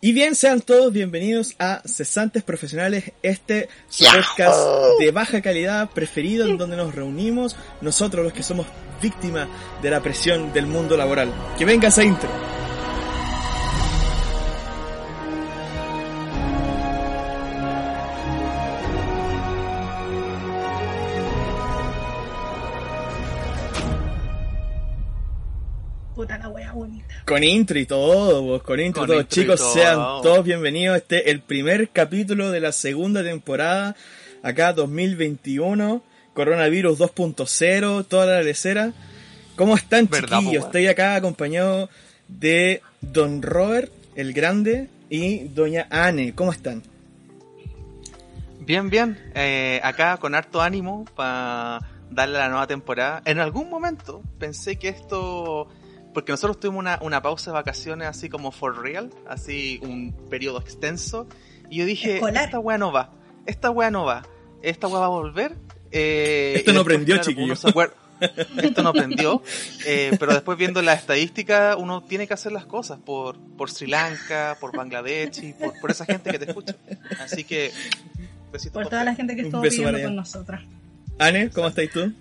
Y bien, sean todos bienvenidos a Cesantes Profesionales, este podcast de baja calidad preferido en donde nos reunimos nosotros los que somos víctimas de la presión del mundo laboral. Que venga esa intro. Con intro y todo, vos, con intro y Con todo. intro y Chicos, todo. sean todos bienvenidos. Este el primer capítulo de la segunda temporada, acá 2021, coronavirus 2.0, toda la lecera. ¿Cómo están, Verdad, chiquillos? Estoy acá acompañado de Don Robert, el grande, y Doña Anne. ¿Cómo están? Bien, bien. Eh, acá con harto ánimo para darle a la nueva temporada. En algún momento pensé que esto... Porque nosotros tuvimos una, una pausa de vacaciones así como for real, así un periodo extenso. Y yo dije, Escolar. esta wea no va, esta wea no va, esta wea va a volver. eh, Esto no después, prendió, claro, chiquillo. uno se acuer- Esto no prendió, eh, pero después viendo la estadística uno tiene que hacer las cosas por, por Sri Lanka, por Bangladesh y por, por esa gente que te escucha. Así que, besitos Por por toda la gente que estuvo viviendo con nosotras. Anne, ¿cómo estás tú?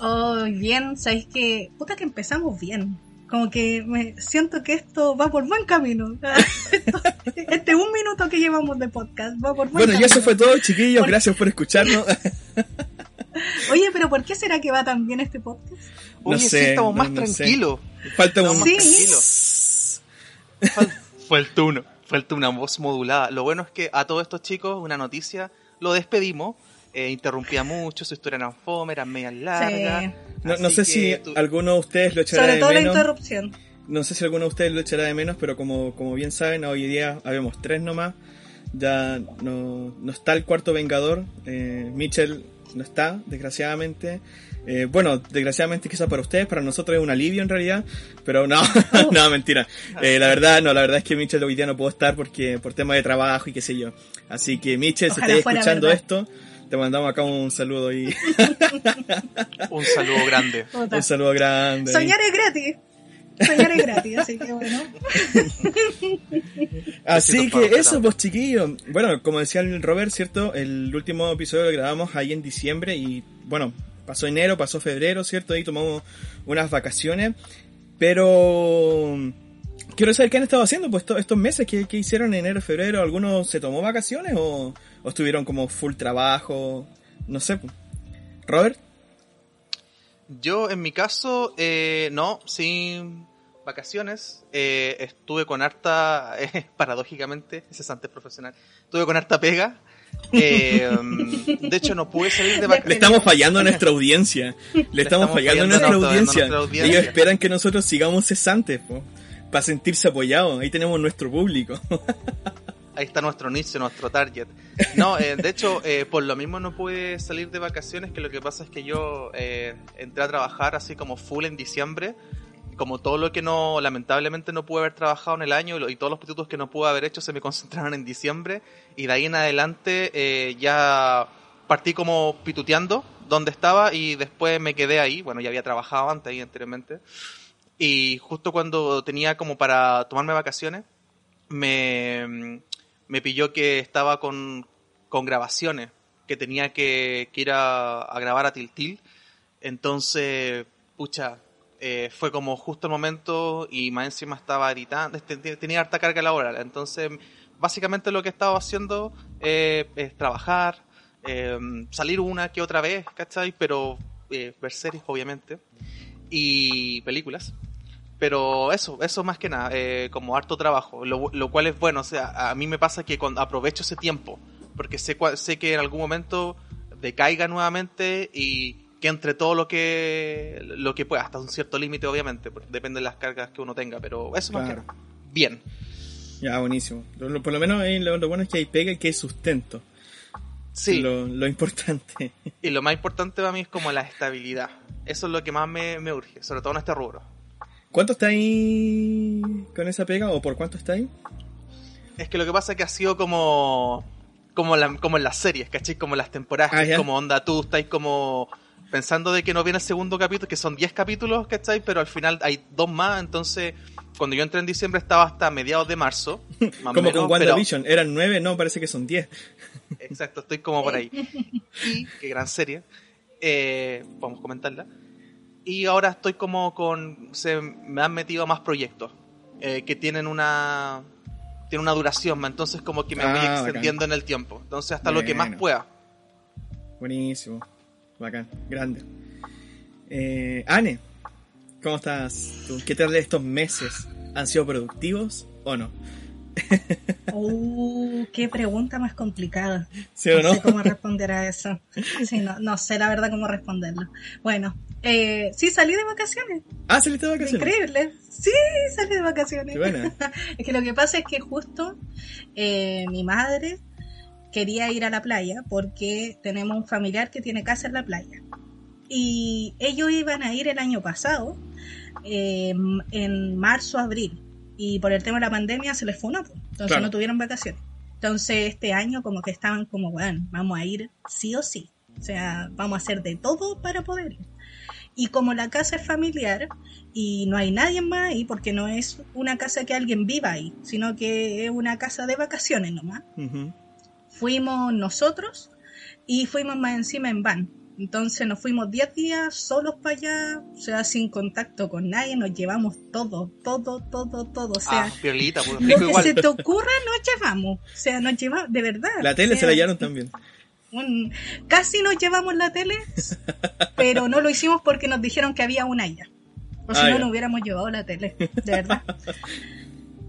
Oh, bien, sabéis que. Puta que empezamos bien. Como que me siento que esto va por buen camino. Este un minuto que llevamos de podcast va por buen Bueno, y camino. eso fue todo, chiquillos. Por- Gracias por escucharnos. Oye, pero ¿por qué será que va tan bien este podcast? No Oye, sí, sé, estamos no- más no sé. tranquilos. Falta Estamos un... más Sí. tranquilos. Fal- Falta uno. Falta una voz modulada. Lo bueno es que a todos estos chicos, una noticia, lo despedimos. Eh, interrumpía mucho, su historia era fome, eran medias largas. No, no Así sé si tú- alguno de ustedes lo echará Sobre de todo la menos. interrupción. No sé si alguno de ustedes lo echará de menos, pero como, como bien saben, hoy día habemos tres nomás. Ya no, no está el cuarto Vengador. Eh, Mitchell no está, desgraciadamente. Eh, bueno, desgraciadamente quizás para ustedes, para nosotros es un alivio en realidad. Pero no, no, mentira. Eh, la verdad, no, la verdad es que Mitchell hoy día no puedo estar porque por tema de trabajo y qué sé yo. Así que Mitchell, si estás escuchando verdad. esto, te mandamos acá un saludo y Un saludo grande. Un saludo grande. Soñar es gratis. Soñar es gratis, así que bueno. Así que eso, pues chiquillos. Bueno, como decía el Robert, ¿cierto? El último episodio lo grabamos ahí en diciembre y bueno, pasó enero, pasó febrero, ¿cierto? Ahí tomamos unas vacaciones. Pero quiero saber qué han estado haciendo pues to- estos meses, ¿qué, qué hicieron en enero, febrero? ¿Algunos se tomó vacaciones o, o estuvieron como full trabajo? No sé. Robert, Yo, en mi caso, eh, no, sin vacaciones. Eh, estuve con harta, eh, paradójicamente, cesante profesional, estuve con harta pega. Eh, de hecho, no pude salir de le vacaciones. estamos fallando a nuestra audiencia. Le estamos estamos fallando a fallando nuestra a nuestra- a audiencia. nuestra audiencia. Ellos esperan que nosotros sigamos cesantes, para sentirse apoyados. Ahí tenemos nuestro público. Ahí está nuestro nicho, nuestro target. No, eh, de hecho, eh, por lo mismo no pude salir de vacaciones, que lo que pasa es que yo eh, entré a trabajar así como full en diciembre, como todo lo que no, lamentablemente no pude haber trabajado en el año y, todos los proyectos que no pude haber hecho se me concentraron en diciembre y de ahí en adelante eh, ya partí como pituteando donde estaba y después me quedé ahí, bueno, ya había trabajado antes ahí anteriormente y justo cuando tenía como para tomarme vacaciones, me, me pilló que estaba con, con grabaciones, que tenía que, que ir a, grabar a Tiltil. Entonces, pucha, eh, fue como justo el momento y más encima estaba editando, este, te- tenía harta carga laboral. Entonces, básicamente lo que estaba haciendo eh, es trabajar, eh, salir una que otra vez, ¿cachai? Pero eh, ver series, obviamente, y películas. Pero eso, eso más que nada, eh, como harto trabajo, lo, lo cual es bueno, o sea, a mí me pasa que cuando aprovecho ese tiempo, porque sé, sé que en algún momento decaiga nuevamente y que entre todo lo que lo que pueda, hasta un cierto límite obviamente, depende de las cargas que uno tenga, pero eso más que Claro. nada. Bien. ya, buenísimo. Lo- por lo menos ahí lo, lo bueno es que hay pega y que hay sustento. Sí, Lo, lo importante. y lo más importante para mí es como la estabilidad. Eso es lo que más me, me urge, sobre todo en este rubro. ¿Cuánto está ahí con esa pega o por cuánto está ahí? Es que lo que pasa es que ha sido como como, la- como en las series, ¿cachai? Como en las temporadas, Ah, que es ya. como onda, tú estás como pensando de que no viene el segundo capítulo, que son 10 capítulos, ¿cachai? Pero al final hay dos más, entonces cuando yo entré en diciembre estaba hasta mediados de marzo. Más como menos, con WandaVision, pero... eran nueve, no, parece que son 10. Exacto, estoy como por ahí. Y qué gran serie. Eh, vamos a comentarla. Y ahora estoy como con. Se me han metido más proyectos eh, que tienen una. Tienen una duración, entonces como que me ah, voy extendiendo bacán. en el tiempo. Entonces hasta bueno. lo que más pueda. Buenísimo. Bacán. Grande. Eh, Anne, ¿cómo estás tú? ¿Qué tal estos meses? ¿Han sido productivos o no? Uh, qué pregunta más complicada. ¿Sí o no? no sé cómo responder a eso. Sí, no, no sé la verdad cómo responderlo. Bueno, eh, sí, salí de vacaciones. Ah, saliste de vacaciones. Increíble. Sí, salí de vacaciones. Es que lo que pasa es que justo eh, mi madre quería ir a la playa porque tenemos un familiar que tiene casa en la playa. Y ellos iban a ir el año pasado, eh, en marzo, abril y por el tema de la pandemia se les fue una, entonces claro. no tuvieron vacaciones. Entonces este año como que estaban como, bueno, vamos a ir sí o sí, o sea, vamos a hacer de todo para poder ir. Y como la casa es familiar y no hay nadie más ahí, porque no es una casa que alguien viva ahí, sino que es una casa de vacaciones nomás, uh -huh. fuimos nosotros y fuimos más encima en van. Entonces nos fuimos 10 días solos para allá, o sea, sin contacto con nadie, nos llevamos todo, todo, todo, todo. O sea, ah, piolita, lo que igual. se te ocurra nos llevamos. O sea, nos llevamos, de verdad. La tele o sea, se la llevaron también. Un, casi nos llevamos la tele, pero no lo hicimos porque nos dijeron que había una allá. O si ah, no, no hubiéramos llevado la tele, de verdad.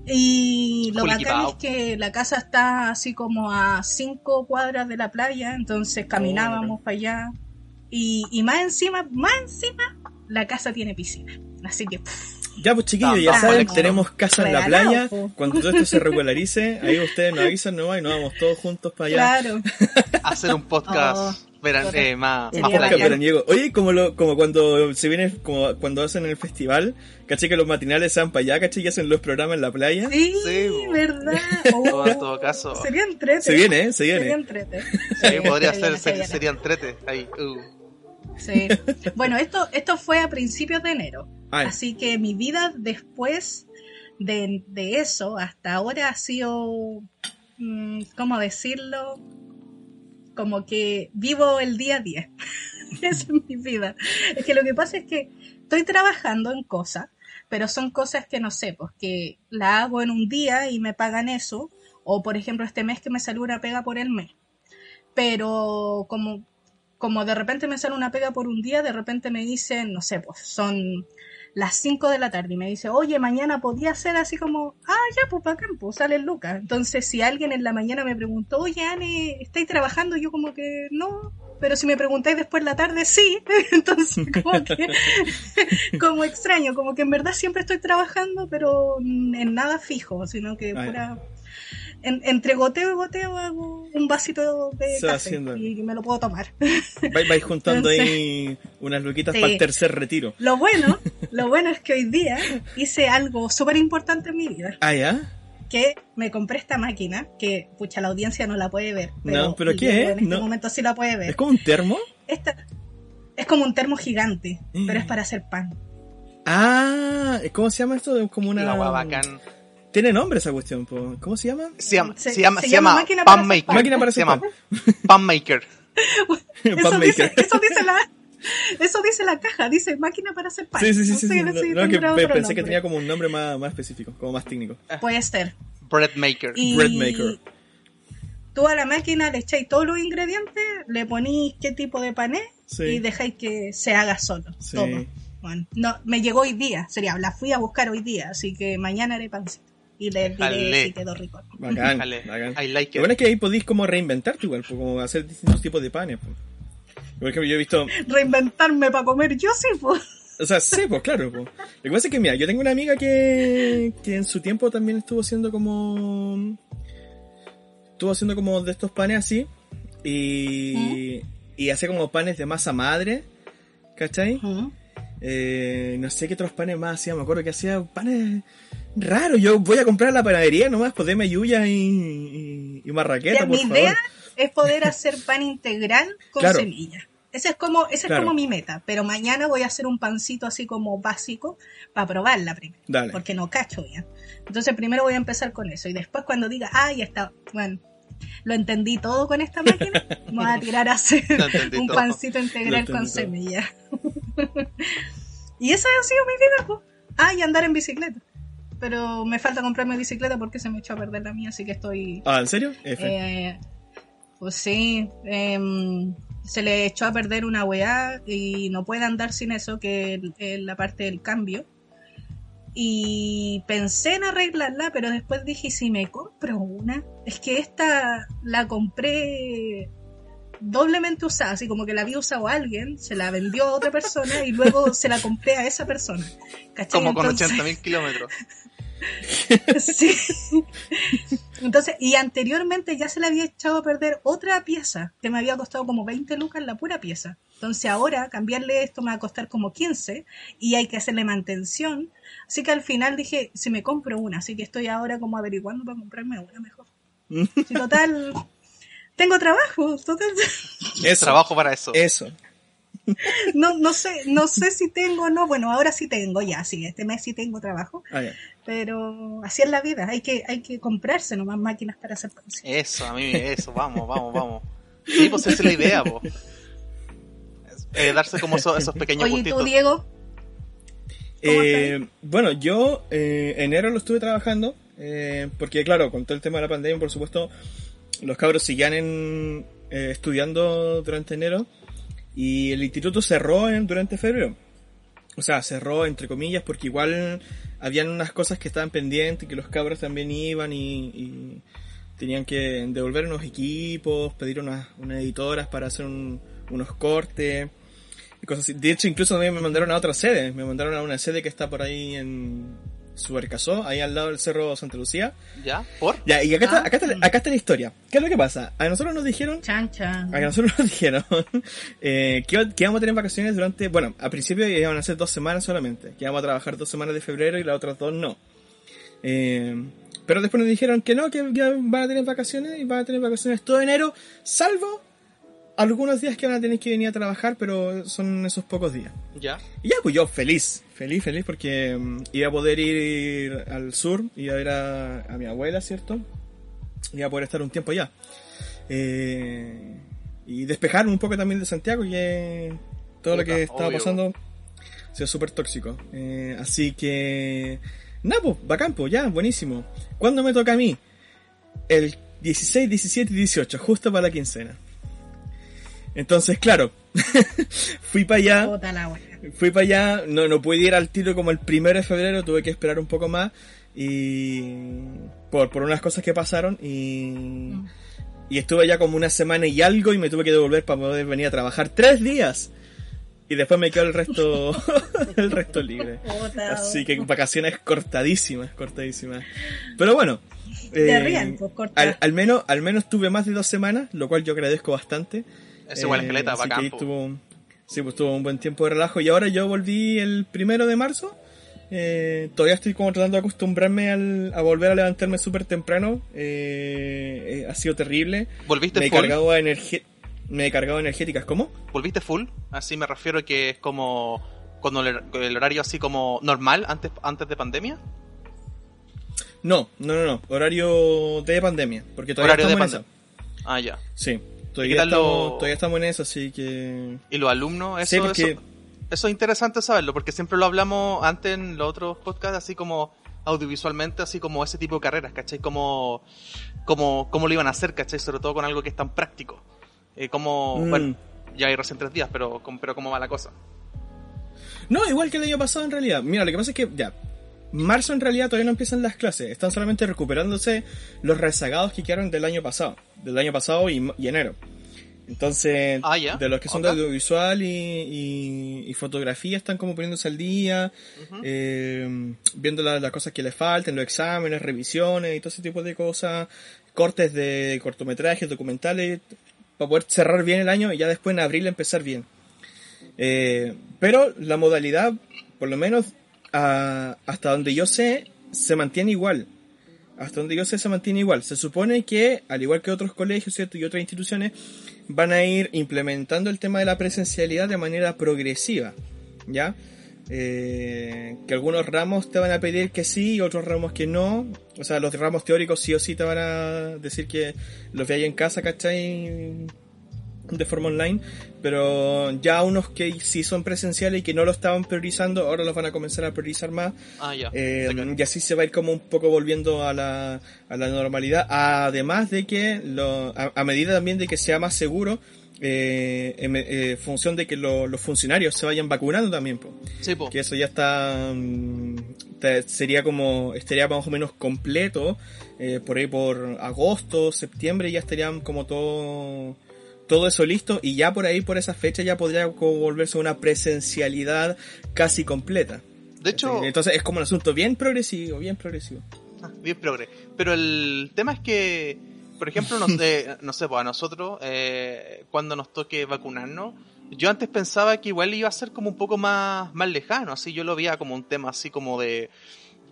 Y lo bacán es que la casa está así como a cinco cuadras de la playa, entonces caminábamos oh, para allá. Y, y, más encima, más encima, la casa tiene piscina. Así que. Pff, ya, pues chiquillos, ya saben, tenemos casa en la playa. Cuando todo esto se regularice, ahí ustedes nos avisan nomás y nos vamos todos juntos para allá. Claro. Hacer un podcast. Oh. Veran, eh, más, un podcast veraniego. Oye, como lo, como cuando se viene, como cuando hacen el festival, caché que los matinales se van para allá, caché y hacen los programas en la playa. Sí, sí verdad. Oh, en todo caso. Sería entrete. Se viene, ¿eh? Se viene. Sería entrete. Sí, podría ser, sería entrete. Ahí, uh. Sí. Bueno, esto, esto fue a principios de enero. Ay. Así que mi vida después de, de, eso hasta ahora ha sido, mmm, ¿cómo decirlo? Como que vivo el día a día. Esa es mi vida. Es que lo que pasa es que estoy trabajando en cosas, pero son cosas que no sé, pues que la hago en un día y me pagan eso. O por ejemplo, este mes que me salió una pega por el mes. Pero como como de repente me sale una pega por un día, de repente me dicen, no sé, pues son las 5 de la tarde y me dice, oye, mañana podía ser así como, ah, ya, pues para campo, sale Lucas. Entonces, si alguien en la mañana me preguntó, oye, Anne, ¿estáis trabajando? Yo como que no, pero si me preguntáis después la tarde, sí. Entonces, como que, como extraño, como que en verdad siempre estoy trabajando, pero en nada fijo, sino que pura en, entre goteo y goteo hago un vasito de Se café y me lo puedo tomar. Vais, vais juntando Entonces, ahí unas luquitas sí. para el tercer retiro. Lo bueno, lo bueno es que hoy día hice algo súper importante en mi vida. Ah, ¿ya? Que me compré esta máquina, que pucha, la audiencia no la puede ver. Pero no, pero ¿qué es? En este no. momento sí la puede ver. ¿Es como un termo? Esta, es como un termo gigante, mm. pero es para hacer pan. Ah, ¿cómo se llama esto? Como una... La bacán. Tiene nombre esa cuestión, po. ¿cómo se llama? Se llama, se, se llama, se llama, máquina Pan Maker. Pan. Máquina para se llama Pan Maker. eso, pan dice, maker. eso dice la, eso dice la caja, dice máquina para hacer pan. Sí, sí, sí. No sí, sé, sí. no que pensé nombre. que tenía como un nombre más, más específico, como más técnico. Puede ser. Bread Maker. Y Bread Maker. Tú a la máquina le echáis todos los ingredientes, le ponéis qué tipo de pan es Sí. y dejáis que se haga solo. Sí. Todo. Bueno, no, me llegó hoy día, sería, la fui a buscar hoy día, así que mañana haré pancito. Y le diré si quedó rico. Bacán, bacán. I like Lo it. bueno es que ahí podéis como reinventarte igual, pues, como hacer distintos tipos de panes. Pues. Por ejemplo, yo he visto, Reinventarme para comer yo sí, pues. o sea, sí, pues claro. Pues. Lo que pasa es que, mira, yo tengo una amiga que, que en su tiempo también estuvo haciendo como... Estuvo haciendo como de estos panes así. Y, y hacía como panes de masa madre. ¿Cachai? Ujú. Eh, no sé qué otros panes más hacía, me acuerdo que hacía panes raros. Yo voy a comprar la panadería nomás, pues deme yuya y, y, y marraqueta, Ya, por mi favor. idea es poder hacer pan integral con Claro. semilla. Ese es como, ese Claro. es como mi meta. Pero mañana voy a hacer un pancito así como básico para probarla primero. Dale. Porque no cacho bien. Entonces primero voy a empezar con eso. Y después cuando diga, ah, ya está, bueno, lo entendí todo con esta máquina, me voy a tirar a hacer un todo. pancito integral con todo. semilla. y esa ha sido mi vida, pues. Ah, y andar en bicicleta. Pero me falta comprarme bicicleta porque se me echó a perder la mía, así que estoy Ah, ¿en serio? F. eh, pues sí, em, se le echó a perder una weá y no puede andar sin eso, que es la parte del cambio. Y pensé en arreglarla, pero después dije, ¿y si me compro una? Es que esta la compré doblemente usada, así como que la había usado alguien, se la vendió a otra persona y luego se la compré a esa persona. ¿Cachai? Como con Entonces- 80.000 kilómetros. Sí. Entonces, y anteriormente ya se le había echado a perder otra pieza que me había costado como 20 lucas la pura pieza. Entonces ahora cambiarle esto me va a costar como 15 y hay que hacerle mantención. Así que al final dije, si me compro una, así que estoy ahora como averiguando para comprarme una mejor. Si total, tengo trabajo, total. Eso. Trabajo para eso. Eso. No, no sé, no sé si tengo o no, bueno, ahora sí tengo, ya, sí, este mes sí tengo trabajo, Ah, ya. Pero así es la vida, hay que, hay que comprarse nomás máquinas para hacer pancito. Eso, a mí, eso, vamos, vamos, vamos. Sí, pues esa es la idea, po. Eh, darse como eso- esos pequeños Oye, ¿y tú. Diego? ¿Cómo Eh, bueno, yo eh, enero lo estuve trabajando, eh, porque claro, con todo el tema de la pandemia, por supuesto, los cabros seguían en, eh, estudiando durante enero y el instituto cerró en, durante febrero. O sea, cerró entre comillas porque igual habían unas cosas que estaban pendientes, que los cabros también iban y, tenían que devolver unos equipos, pedir unas, unas editoras para hacer un- unos cortes y cosas así. De hecho, incluso también me mandaron a otra sede. Me mandaron a una sede que está por ahí en Subercasó, ahí al lado del Cerro Santa Lucía. ¿Ya? ¿Por? Ya, y acá, está, Ah. acá, está, la- acá está la historia. ¿Qué es lo que pasa? A nosotros nos dijeron Chan, chan. a nosotros nos dijeron eh, que, que íbamos a tener vacaciones durante, bueno, a principio iban a ser dos semanas solamente, que íbamos a trabajar dos semanas de febrero y las otras dos no. Eh, pero después nos dijeron que no, que van a tener vacaciones y van a tener vacaciones todo enero, salvo algunos días que van a tener que venir a trabajar, pero son esos pocos días. ¿Ya? Y ya, pues yo feliz, feliz, feliz, porque mm, iba a poder ir al sur, iba a ver a, a mi abuela, ¿cierto? Iba a poder estar un tiempo allá. Eh, y despejarme un poco también de Santiago, que todo lo que estaba obvio. pasando ha sido súper tóxico. Eh, así que, nada, pues, bacán, pues, ya, buenísimo. ¿Cuándo me toca a mí? El 16, 17 y 18, justo para la quincena. Entonces, claro, fui para allá. Fui para allá, no, no pude ir al tiro como el primero de febrero, tuve que esperar un poco más y por, por unas cosas que pasaron y, y estuve allá como una semana y algo y me tuve que devolver para poder venir a trabajar tres días y después me quedó el resto el resto libre. Así que vacaciones cortadísimas, cortadísimas. Pero bueno, eh, pues, al, al menos al menos tuve más de dos semanas, lo cual yo agradezco bastante. Es igual Eh, esqueleta, así que bacán. ahí po. tuvo, sí, pues tuvo un buen tiempo de relajo y ahora yo volví el primero de marzo. Eh, todavía estoy como tratando de acostumbrarme al- a volver a levantarme súper temprano. Eh, eh, ha sido terrible. ¿Volviste Me he full? cargado energía. Me he cargado energéticas, ¿cómo? ¿Volviste full? Así me refiero a que es como cuando el, horario así como normal antes, antes de pandemia. No, no, no, no. Horario de pandemia. Porque todavía Horario de en pandemia. Ah, ya. Sí. ¿Y Todavía qué tal estamos, lo- todavía estamos en eso, así que. ¿Y los alumnos? Sí, Eso, porque- eso, eso es interesante saberlo, porque siempre lo hablamos antes en los otros podcasts, así como audiovisualmente, así como ese tipo de carreras, ¿cachai? Como, como, cómo lo iban a hacer, ¿cachai? Sobre todo con algo que es tan práctico. Eh, como, Mm. bueno, ya hay recién tres días, pero, pero cómo va la cosa. No, igual que el año pasado en realidad. Mira, lo que pasa es que ya. Marzo en realidad todavía no empiezan las clases. Están solamente recuperándose los rezagados que quedaron del año pasado. Del año pasado y, y enero. Entonces, Ah, de los que son de audiovisual y, y- y fotografía están como poniéndose al día, eh, viendo la- las cosas que les faltan, los exámenes, revisiones y todo ese tipo de cosas, cortes de cortometrajes, documentales, para poder cerrar bien el año y ya después en abril empezar bien. Eh, pero la modalidad, por lo menos hasta donde yo sé, se mantiene igual. hasta donde yo sé, se mantiene igual. Se supone que, al igual que otros colegios ¿cierto? y otras instituciones, van a ir implementando el tema de la presencialidad de manera progresiva. ¿Ya? Eh, que algunos ramos te van a pedir que sí y otros ramos que no. O sea, los ramos teóricos sí o sí te van a decir que los veáis en casa, ¿cachai? De forma online. Pero ya unos que sí son presenciales y que no lo estaban priorizando, ahora los van a comenzar a priorizar más. Ah, ya. Eh, y así se va a ir como un poco volviendo a la, a la normalidad. Además de que, lo, a, a medida también de que sea más seguro, eh, en eh, función de que lo, los funcionarios se vayan vacunando también. Po. Sí, po. Que eso ya está, mm, sería como, estaría más o menos completo, eh, por ahí por agosto, septiembre ya estarían como todo, todo eso listo y ya por ahí, por esa fecha ya podría como volverse una presencialidad casi completa. De hecho, Entonces es como un asunto bien progresivo, bien progresivo. Ah, bien progre. Pero el tema es que, por ejemplo, no sé, no sé, pues a nosotros, eh, cuando nos toque vacunarnos, yo antes pensaba que igual iba a ser como un poco más, más lejano, así yo lo veía como un tema así como de,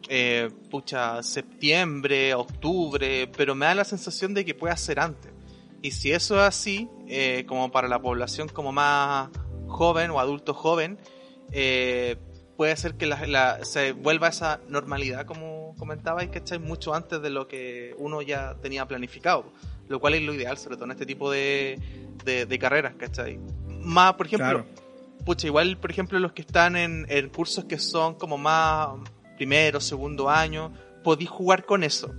eh, pucha, septiembre, octubre, pero me da la sensación de que puede ser antes. Y si eso es así, eh, como para la población como más joven o adulto joven, eh, puede ser que la, la- se vuelva esa normalidad, como comentabais, ¿cachai? Mucho antes de lo que uno ya tenía planificado, lo cual es lo ideal, sobre todo en este tipo de, de, de carreras, ¿cachai? Más, por ejemplo, Claro. pucha, igual, por ejemplo, los que están en, en cursos que son como más primero, segundo año, podéis jugar con eso.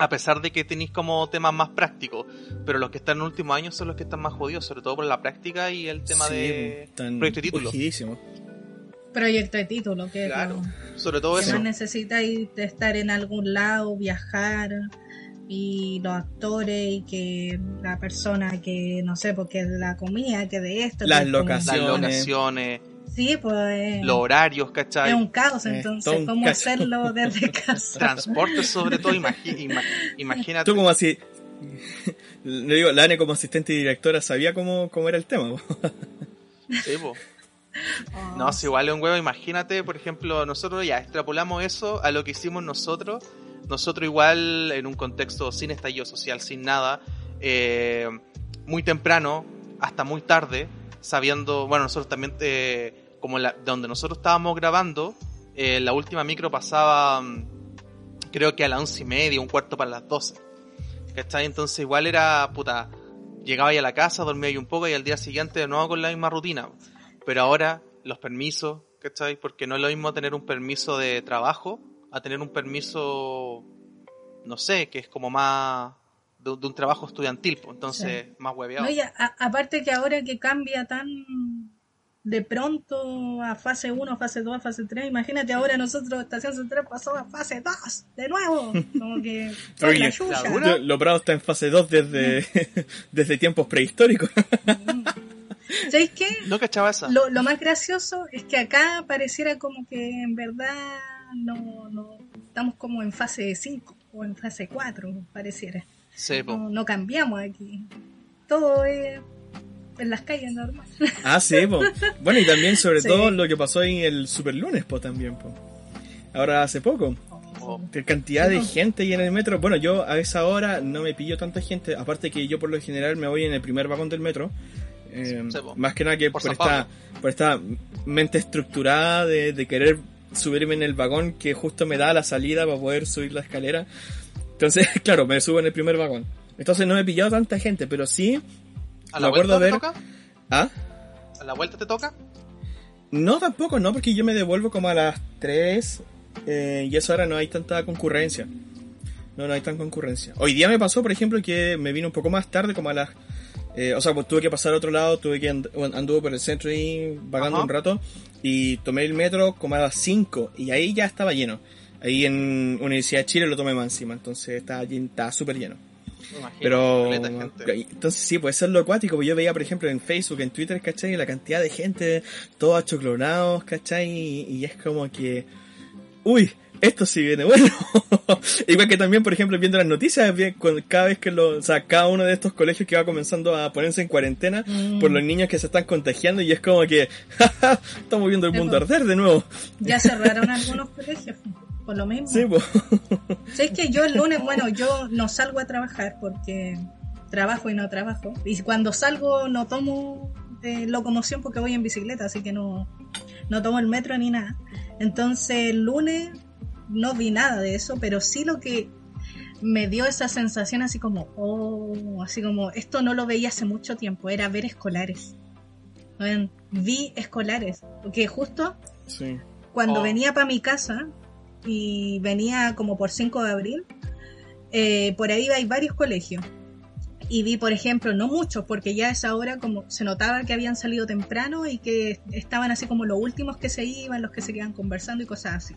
A pesar de que tenéis como temas más prácticos, pero los que están en último año son los que están más jodidos, sobre todo por la práctica y el tema Sí, de proyecto de título. Proyecto de título, que Claro, lo sobre todo que eso. más necesita ir de estar en algún lado, viajar y los actores y que la persona que no sé, porque de la comida, que de esto, Las que es como- Las locaciones. Sí, pues los horarios, ¿cachai? es un caos, entonces, un ¿cómo caos. hacerlo desde casa? Transporte sobre todo, imagínate. Tú como así, le digo, la Ane como asistente y directora sabía cómo, cómo era el tema. po. Sí, po. Oh, No, si igual es un huevo, imagínate, por ejemplo, nosotros ya extrapolamos eso a lo que hicimos nosotros. Nosotros igual, en un contexto sin estallido social, sin nada, eh, muy temprano, hasta muy tarde, sabiendo, bueno, nosotros también, eh, como la, donde nosotros estábamos grabando, eh, la última micro pasaba, mm, creo que a las once y media, un cuarto para las doce. ¿Cachai? Entonces igual era, puta, llegaba ahí a la casa, dormía ahí un poco y al día siguiente de nuevo con la misma rutina. Pero ahora los permisos, ¿cachai? Porque no es lo mismo tener un permiso de trabajo a tener un permiso, no sé, que es como más de, de un trabajo estudiantil, pues, entonces más hueveado. No, y a- aparte que ahora que cambia tan de pronto a fase 1, fase 2, fase 3, imagínate ahora nosotros, Estación Central pasó a fase 2, de nuevo, como que Oye, la. Yo- Lo Bravo está en fase 2 desde, desde tiempos prehistóricos. ¿Sabéis qué? No cachaba. Lo, lo más gracioso es que acá pareciera como que en verdad no, no estamos como en fase 5 o en fase 4, pareciera. Sí. No, no cambiamos aquí. Todo es en las calles normal. Ah, sí, po. Bueno, y también sobre Sí. todo lo que pasó en el super lunes, po, también, po. Ahora hace poco. Oh. Qué cantidad de gente ahí en el metro. Bueno, yo a esa hora no me pillo tanta gente. Aparte que yo por lo general me voy en el primer vagón del metro. Eh, Sí, más que nada que Por esta, por esta mente estructurada de, de querer subirme en el vagón que justo me da la salida para poder subir la escalera. Entonces, claro, me subo en el primer vagón. Entonces no me he pillado tanta gente, pero sí... ¿A me la acuerdo vuelta te ver- toca? ¿Ah? ¿A la vuelta te toca? No, tampoco, no, porque yo me devuelvo como a las 3 eh, y eso ahora no hay tanta concurrencia. No, no hay tanta concurrencia. Hoy día me pasó, por ejemplo, que me vino un poco más tarde, como a las... eh, o sea, pues tuve que pasar a otro lado, tuve que and- anduve por el centro y vagando Ajá. un rato y tomé el metro como a las 5 y ahí ya estaba lleno. Ahí en Universidad de Chile lo tomé más encima, entonces estaba estaba súper lleno. Imagino, Pero entonces sí, pues eso es lo acuático, pues yo veía por ejemplo en Facebook, en Twitter, ¿cachai? La cantidad de gente, todos achoclonados, ¿cachai? Y, y es como que, uy, esto sí viene bueno. Igual que también, por ejemplo, viendo las noticias, cada vez que lo, o sea, cada uno de estos colegios que va comenzando a ponerse en cuarentena Mm. por los niños que se están contagiando y es como que, jaja, estamos viendo el mundo arder de nuevo. Ya cerraron algunos colegios. Por lo mismo. Sí, pues. Sí, es que yo el lunes, bueno, yo no salgo a trabajar porque trabajo y no trabajo. Y cuando salgo no tomo eh, locomoción porque voy en bicicleta, así que no, no tomo el metro ni nada. Entonces el lunes no vi nada de eso, pero sí lo que me dio esa sensación así como, oh, así como, esto no lo veía hace mucho tiempo, era ver escolares. Vi escolares, porque justo Sí. cuando Oh. venía para mi casa y venía como por 5 de abril, eh, por ahí hay varios colegios. Y vi, por ejemplo, no muchos, porque ya a esa hora como se notaba que habían salido temprano y que estaban así como los últimos que se iban, los que se quedan conversando y cosas así.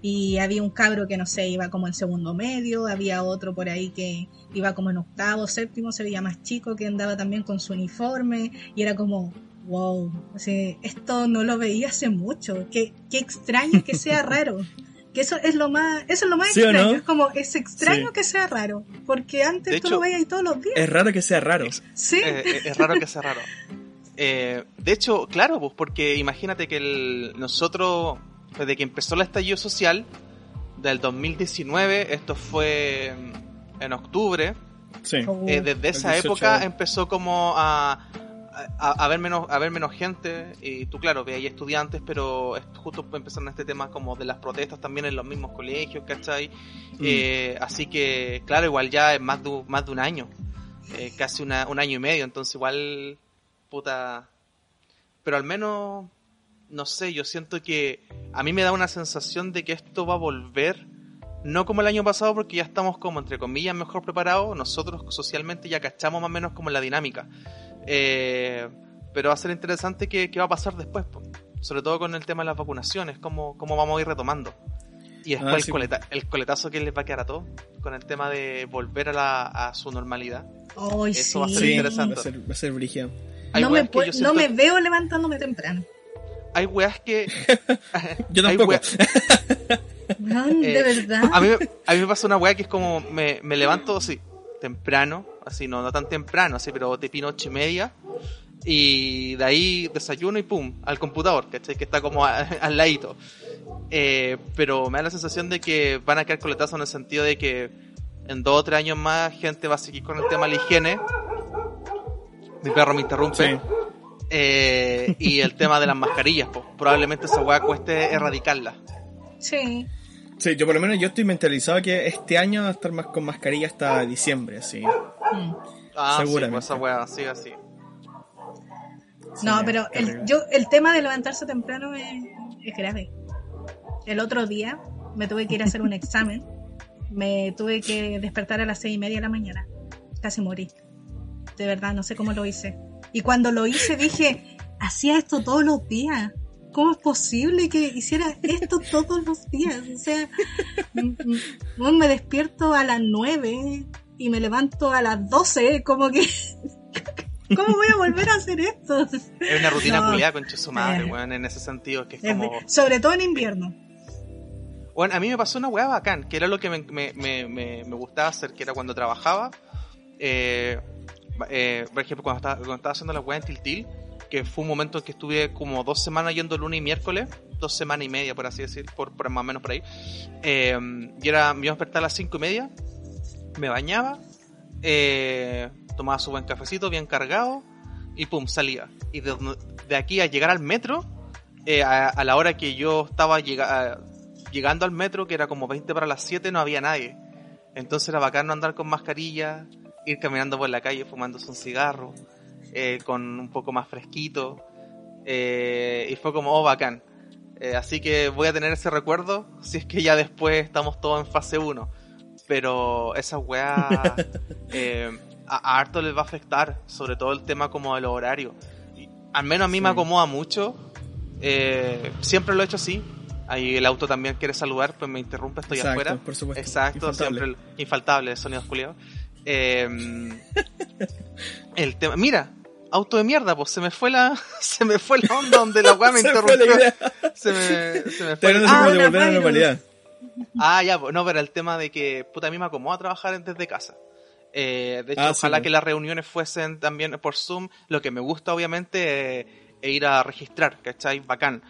Y había un cabro que no sé, iba como en segundo medio, había otro por ahí que iba como en octavo, séptimo, se veía más chico, que andaba también con su uniforme y era como, wow, así, esto no lo veía hace mucho, qué, qué extraño que sea raro. Que eso es lo más, eso es lo más ¿Sí o extraño, no? es como, es extraño Sí. que sea raro, porque antes De tú hecho- lo veías ahí todos los días. Es raro que sea raro. Sí, Eh, eh, es raro que sea raro. Eh, de hecho, claro, pues porque imagínate que el- nosotros, desde que empezó el estallido social del 2019, esto fue en octubre, Sí. Eh, desde esa 18 época empezó como a, a, a ver menos a ver menos gente y tú claro veías estudiantes pero es- justo empezaron este tema como de las protestas también en los mismos colegios ¿cachai? Mm. Eh, así que claro igual ya es más de, más de un año eh, casi una- un año y medio entonces igual puta pero al menos no sé yo siento que a mí me da una sensación de que esto va a volver no como el año pasado porque ya estamos como entre comillas mejor preparados, nosotros socialmente ya cachamos más o menos como la dinámica. Eh, pero va a ser interesante qué, qué va a pasar después, po. sobre todo con el tema de las vacunaciones, cómo, cómo vamos a ir retomando. Y después Ah, el, sí. coleta- el coletazo que les va a quedar a todos con el tema de volver a, la, a su normalidad. Ay, eso va a ser Sí, interesante. va a ser, va a ser brígido. Hay no me, weas que pu- yo no siento- me veo levantándome temprano. Hay weas que... Yo hay tampoco. weas- Weón, de Eh, verdad. A mí, a mí me pasa una weá que es como me, me levanto así, temprano, así, no, no tan temprano, así, pero te pino ocho y media. Y de ahí desayuno y pum, al computador, ¿cachai? Que está como a- al ladito. Eh, pero me da la sensación de que van a quedar coletazos en el sentido de que en dos o tres años más gente va a seguir con el tema de la higiene. Mi perro me interrumpe. Sí. Eh, y el tema de las mascarillas, pues, probablemente esa weá cueste erradicarla. Sí. Sí, yo por lo menos yo estoy mentalizado que este año va a estar más con mascarilla hasta diciembre, así. Mm. Ah, sí, Seguramente. pues esa weá, sí, así. No, Sí, pero el, yo, el tema de levantarse temprano es, es grave. El otro día me tuve que ir a hacer un examen. Me tuve que despertar a las seis y media de la mañana. Casi morí. De verdad, no sé cómo lo hice. Y cuando lo hice dije, hacía esto todos los días. ¿Cómo es posible que hiciera esto todos los días? O sea, me despierto a las nueve y me levanto a las doce, como que... ¿Cómo voy a volver a hacer esto? Es una rutina No. culiada con su madre, Eh. weón, en ese sentido, que es como... sobre todo en invierno. Bueno, a mí me pasó una weá bacán, que era lo que me, me, me, me- me gustaba hacer, que era cuando trabajaba, eh, eh, por ejemplo, cuando estaba, cuando estaba haciendo la weá en Tiltil, que fue un momento en que estuve como dos semanas yendo lunes y miércoles, dos semanas y media, por así decir, por, más o menos por ahí, eh, y era, me iba a despertar a las cinco y media, me bañaba, eh, tomaba su buen cafecito bien cargado, y pum, salía. Y de, aquí a llegar al metro, eh, a, la hora que yo estaba llegando al metro, que era como 20 para las 7, no había nadie. Entonces era bacán no andar con mascarilla, ir caminando por la calle fumándose un cigarro, eh, con un poco más fresquito. eh, y fue como, oh, bacán. Eh, así que voy a tener ese recuerdo si es que ya después estamos todos en fase 1. Pero esa weá a, a harto les va a afectar, sobre todo el tema como de los horarios. Al menos a mí me acomoda mucho. siempre lo he hecho así. Ahí el auto también quiere saludar, pues me interrumpe, estoy Exacto, afuera. por supuesto. Exacto, Infaltable. siempre el- infaltable, sonidos culiados. Eh, el tema, mira, auto de mierda, pues se me fue la, se me fue la onda donde la weá me Se interrumpió. Se me, se me fue. Ah, como de volver a la normalidad. Ah, ya, pues, no, pero el tema de que, puta, a mí me acomoda trabajar desde casa. Eh, de hecho, Ah, ojalá que las reuniones fuesen también por Zoom. Lo que me gusta, obviamente, eh, es ir a registrar, ¿cachai? Bacán.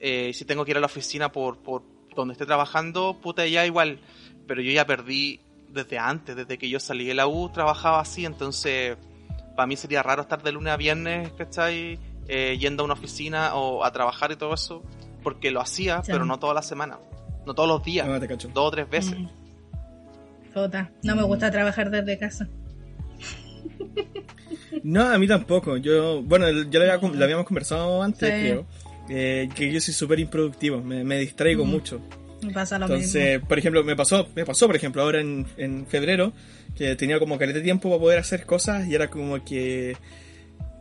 Eh, si tengo que ir a la oficina por, por, donde esté trabajando, puta, ya igual. Pero yo ya perdí desde antes, desde que yo salí de la U, trabajaba así, entonces para mí sería raro estar de lunes a viernes, ¿cachai? Eh, yendo a una oficina o a trabajar y todo eso, porque lo hacía, Sí. pero no toda la semana, no todos los días, No, te cacho. dos o tres veces. Mm. Puta, no me gusta trabajar desde casa. No, a mí tampoco. Yo, bueno, ya lo, había- lo habíamos conversado antes, Sí. creo. eh, que yo soy súper improductivo, me, me distraigo Ujú. mucho. Me pasa lo Entonces, por ejemplo, me pasó, me pasó, por ejemplo, ahora en, en febrero, que tenía como caleta de tiempo para poder hacer cosas y era como que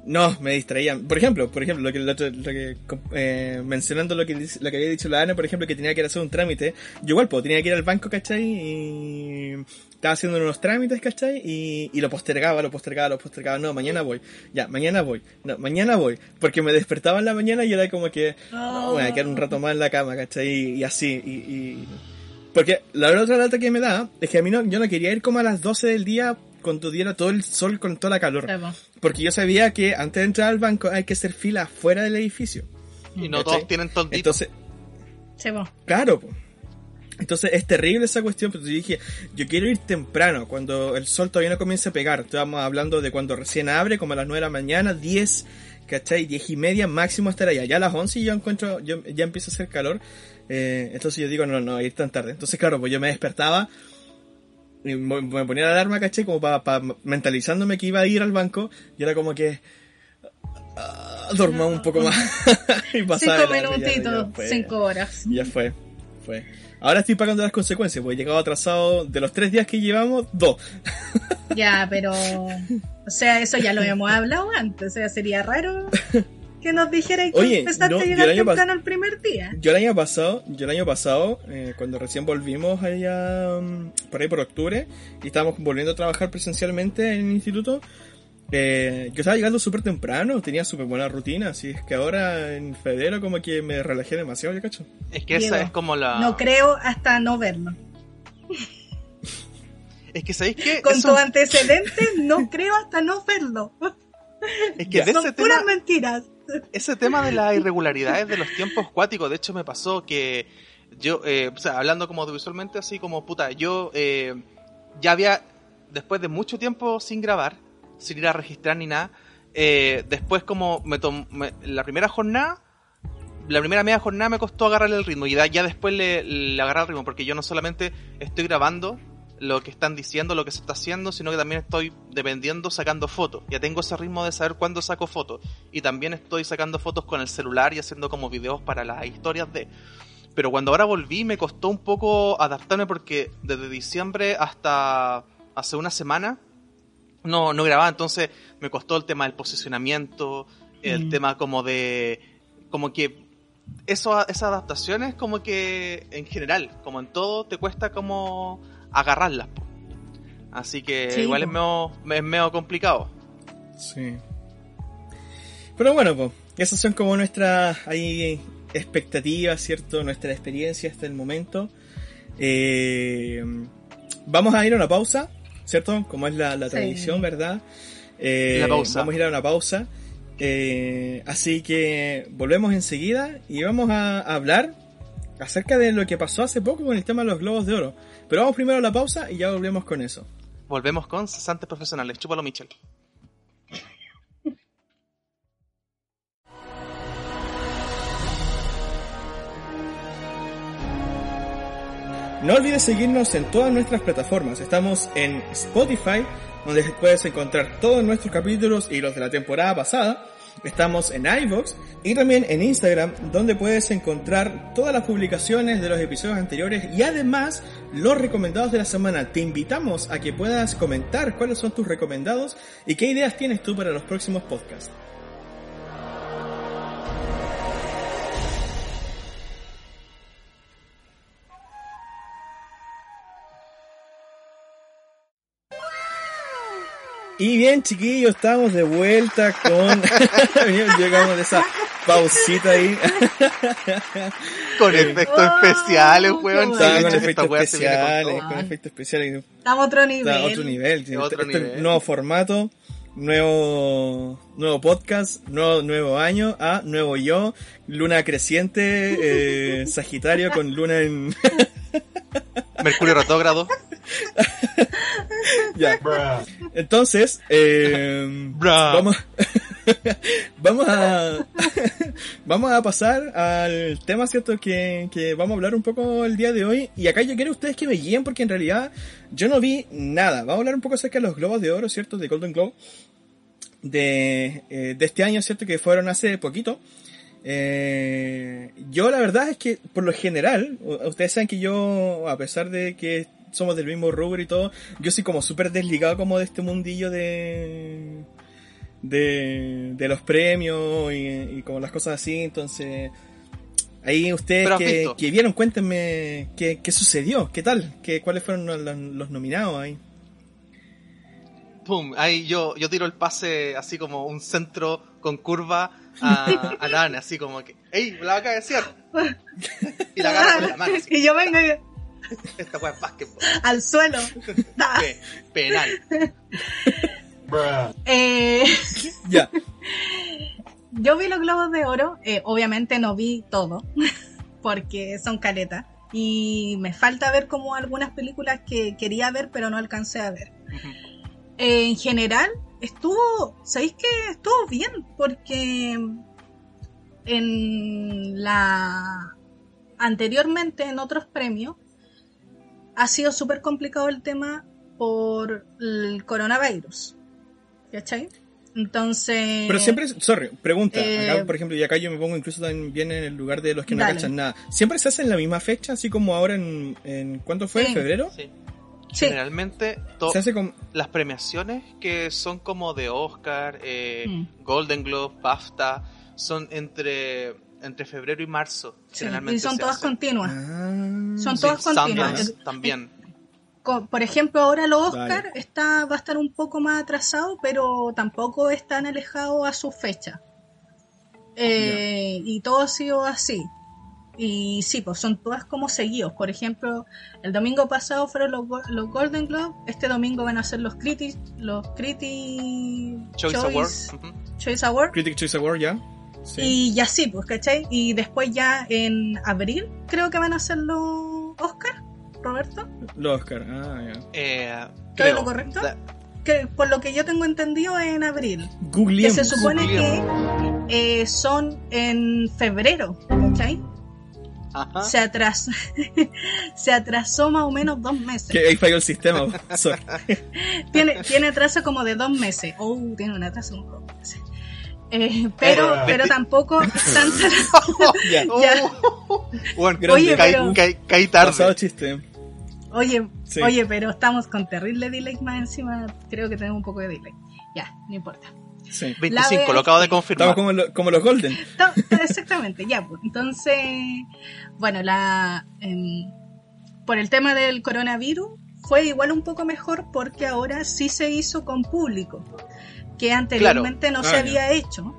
no, me distraían. Por ejemplo, por ejemplo, lo que, lo, lo que eh, mencionando lo que, lo que había dicho la Ana, por ejemplo, que tenía que ir a hacer un trámite. Yo igual, pues, tenía que ir al banco, ¿cachai? Y estaba haciendo unos trámites, ¿cachai? Y, y lo postergaba, lo postergaba, lo postergaba. No, mañana voy. Ya, mañana voy. No, mañana voy. Porque me despertaba en la mañana y era como que, no, quedar un rato más en la cama, ¿cachai? Y, y así, y, y- Porque la otra lata que me da es que a mí no, yo no quería ir como a las 12 del día cuando diera todo el sol con toda la calor. Porque yo sabía que antes de entrar al banco hay que hacer fila fuera del edificio. Y no ¿Cachai? todos tienen toldito. Entonces, Sí, po. claro, po. Entonces es terrible esa cuestión, pero yo dije, yo quiero ir temprano, cuando el sol todavía no comience a pegar. Estábamos hablando de cuando recién abre, como a las 9 de la mañana, 10, ¿cachai? 10 y media máximo estar allá. Ya a las 11 yo encuentro, yo, ya empieza a hacer calor. Eh, entonces yo digo, no, no, ir tan tarde. Entonces claro, pues yo me despertaba, y me ponía la alarma, ¿cachai? Como para mentalizándome que iba a ir al banco, y era como que... ah, dormía un poco más. y pasaba Cinco minutitos, fue. cinco horas. Ya fue, fue. Ahora estoy pagando las consecuencias, porque he llegado atrasado de los tres días que llevamos, dos. Ya, pero. O sea, eso ya lo habíamos hablado antes. O sea, sería raro que nos dijeran que Oye, empezaste no, a yo llegar temprano el primer día. Yo el año pasado, yo el año pasado, eh, cuando recién volvimos allá, mm, por ahí por octubre, y estábamos volviendo a trabajar presencialmente en el instituto, eh, yo estaba llegando súper temprano, tenía súper buena rutina, así es que ahora en febrero como que me relajé demasiado, yo cacho. Es que Diego, esa es como la... No creo hasta no verlo. Es que ¿sabéis qué? Con Eso- tu antecedente, no creo hasta no verlo. es que de Son ese puras tema, mentiras. Ese tema de las irregularidades de los tiempos cuáticos, de hecho me pasó que yo, eh, o sea, hablando como audiovisualmente, así como puta, yo eh, ya había, después de mucho tiempo sin grabar, sin ir a registrar ni nada, eh, después como me tom- la primera jornada, la primera media jornada me costó agarrarle el ritmo y ya después le, le el ritmo porque yo no solamente estoy grabando lo que están diciendo, lo que se está haciendo, sino que también estoy dependiendo sacando fotos. Ya tengo ese ritmo de saber cuándo saco fotos. Y también estoy sacando fotos con el celular y haciendo como videos para las historias de... Pero cuando ahora volví me costó un poco adaptarme porque desde diciembre hasta hace una semana no, no grababa, entonces me costó el tema del posicionamiento, el Mm. tema como de... como que eso, esas adaptaciones como que en general, como en todo, te cuesta como agarrarlas. po. Así que Sí, igual es medio, es medio complicado. Sí. Pero bueno, pues, esas son como nuestras ahí expectativas, ¿cierto? Nuestra experiencia hasta el momento. Eh, vamos a ir a una pausa, ¿cierto? Como es la, la Sí. tradición, ¿verdad? Eh, La pausa. Vamos a ir a una pausa. Eh, así que volvemos enseguida y vamos a hablar acerca de lo que pasó hace poco con el tema de los globos de oro. Pero vamos primero a la pausa y ya volvemos con eso. Volvemos con cesantes profesionales. Chúpalo, Michel. No olvides seguirnos en todas nuestras plataformas. Estamos en Spotify, donde puedes encontrar todos nuestros capítulos y los de la temporada pasada. Estamos en iVoox y también en Instagram, donde puedes encontrar todas las publicaciones de los episodios anteriores y además los recomendados de la semana. Te invitamos a que puedas comentar cuáles son tus recomendados y qué ideas tienes tú para los próximos podcasts. Y bien, chiquillos, estamos de vuelta con. Llegamos de esa pausita ahí. Con efectos Oh, especiales, weón. con con especiales, con efectos especiales. Estamos a otro nivel. Está a otro nivel. Es otro Este nivel. nuevo formato. nuevo nuevo podcast, nuevo, nuevo año, a nuevo yo, luna creciente, eh, Sagitario con luna en... Mercurio retrógrado. ya. Entonces, eh, vamos, vamos a vamos a pasar al tema, ¿cierto? Que, que vamos a hablar un poco el día de hoy. Y acá yo quiero ustedes que me guíen porque en realidad yo no vi nada. Vamos a hablar un poco acerca de los globos de oro, ¿cierto? De Golden Globe. De, eh, de este año, ¿cierto? Que fueron hace poquito. Eh, yo la verdad es que por lo general, ustedes saben que yo, a pesar de que somos del mismo rubro y todo, yo soy como súper desligado como de este mundillo de, de, de los premios y, como las cosas así, entonces ahí ustedes que, que, vieron, cuéntenme qué, qué, sucedió, qué tal, qué, cuáles fueron los, los nominados ahí. Pum, ahí yo, yo tiro el pase así como un centro con curva a, a la así como que, ¡ey! La va a cabecear. Y la agarra con la mano. Así. Y yo vengo y... Esta weá es básquetbol. Al suelo. penal. eh... Ya. Yo vi los globos de oro, eh, obviamente no vi todo, porque son caletas. Y me falta ver como algunas películas que quería ver, pero no alcancé a ver. eh, en general, estuvo, ¿sabéis que estuvo bien? Porque en la anteriormente en otros premios ha sido súper complicado el tema por el coronavirus. ¿Cachai? Entonces. Pero siempre, sorry, pregunta. acá, eh, por ejemplo, y acá yo me pongo incluso también en el lugar de los que no cachan nada. ¿Siempre se hace en la misma fecha, así como ahora en. en ¿Cuánto fue? ¿En febrero? Sí. Generalmente las premiaciones que son como de Oscar, eh, mm. Golden Globe, BAFTA, son entre entre febrero y marzo. y son todas continuas. Ah. son todas continuas. también. Por ejemplo, ahora los Oscar está, va a estar un poco más atrasado, pero tampoco es tan alejado a su fecha. Eh, y todo ha sido así. Y sí, pues son todas como seguidos. Por ejemplo, el domingo pasado fueron los, los Golden Globe, este domingo van a ser los Critic, los Critic Choice, Awards. Choice Award. Critic Choice Award, ya. Y ya sí, pues, ¿cachai? Y después ya en abril creo que van a ser los Oscar, Roberto. Los Oscar, ah, ya. Eh, creo. lo correcto? Que, por lo que yo tengo entendido en abril. Google Que se supone que eh, son en febrero, ¿cachai? se atrasó se atrasó más o menos dos meses. Que ahí falló el sistema. tiene, tiene atraso como de dos meses. Oh, tiene un atraso de dos meses. Eh, pero, eh, pero tampoco tanto. ya. Bueno, oye, pero... caí, tarde. chiste. Oye, oye, pero estamos con terrible delay más encima. Creo que tenemos un poco de delay. Ya, no importa. 25, lo acabo de confirmar. Estamos como, los Golden. Exactamente, ya, pues. Entonces, bueno, la em, por el tema del coronavirus fue igual un poco mejor porque ahora sí se hizo con público, que anteriormente no se ah, había hecho.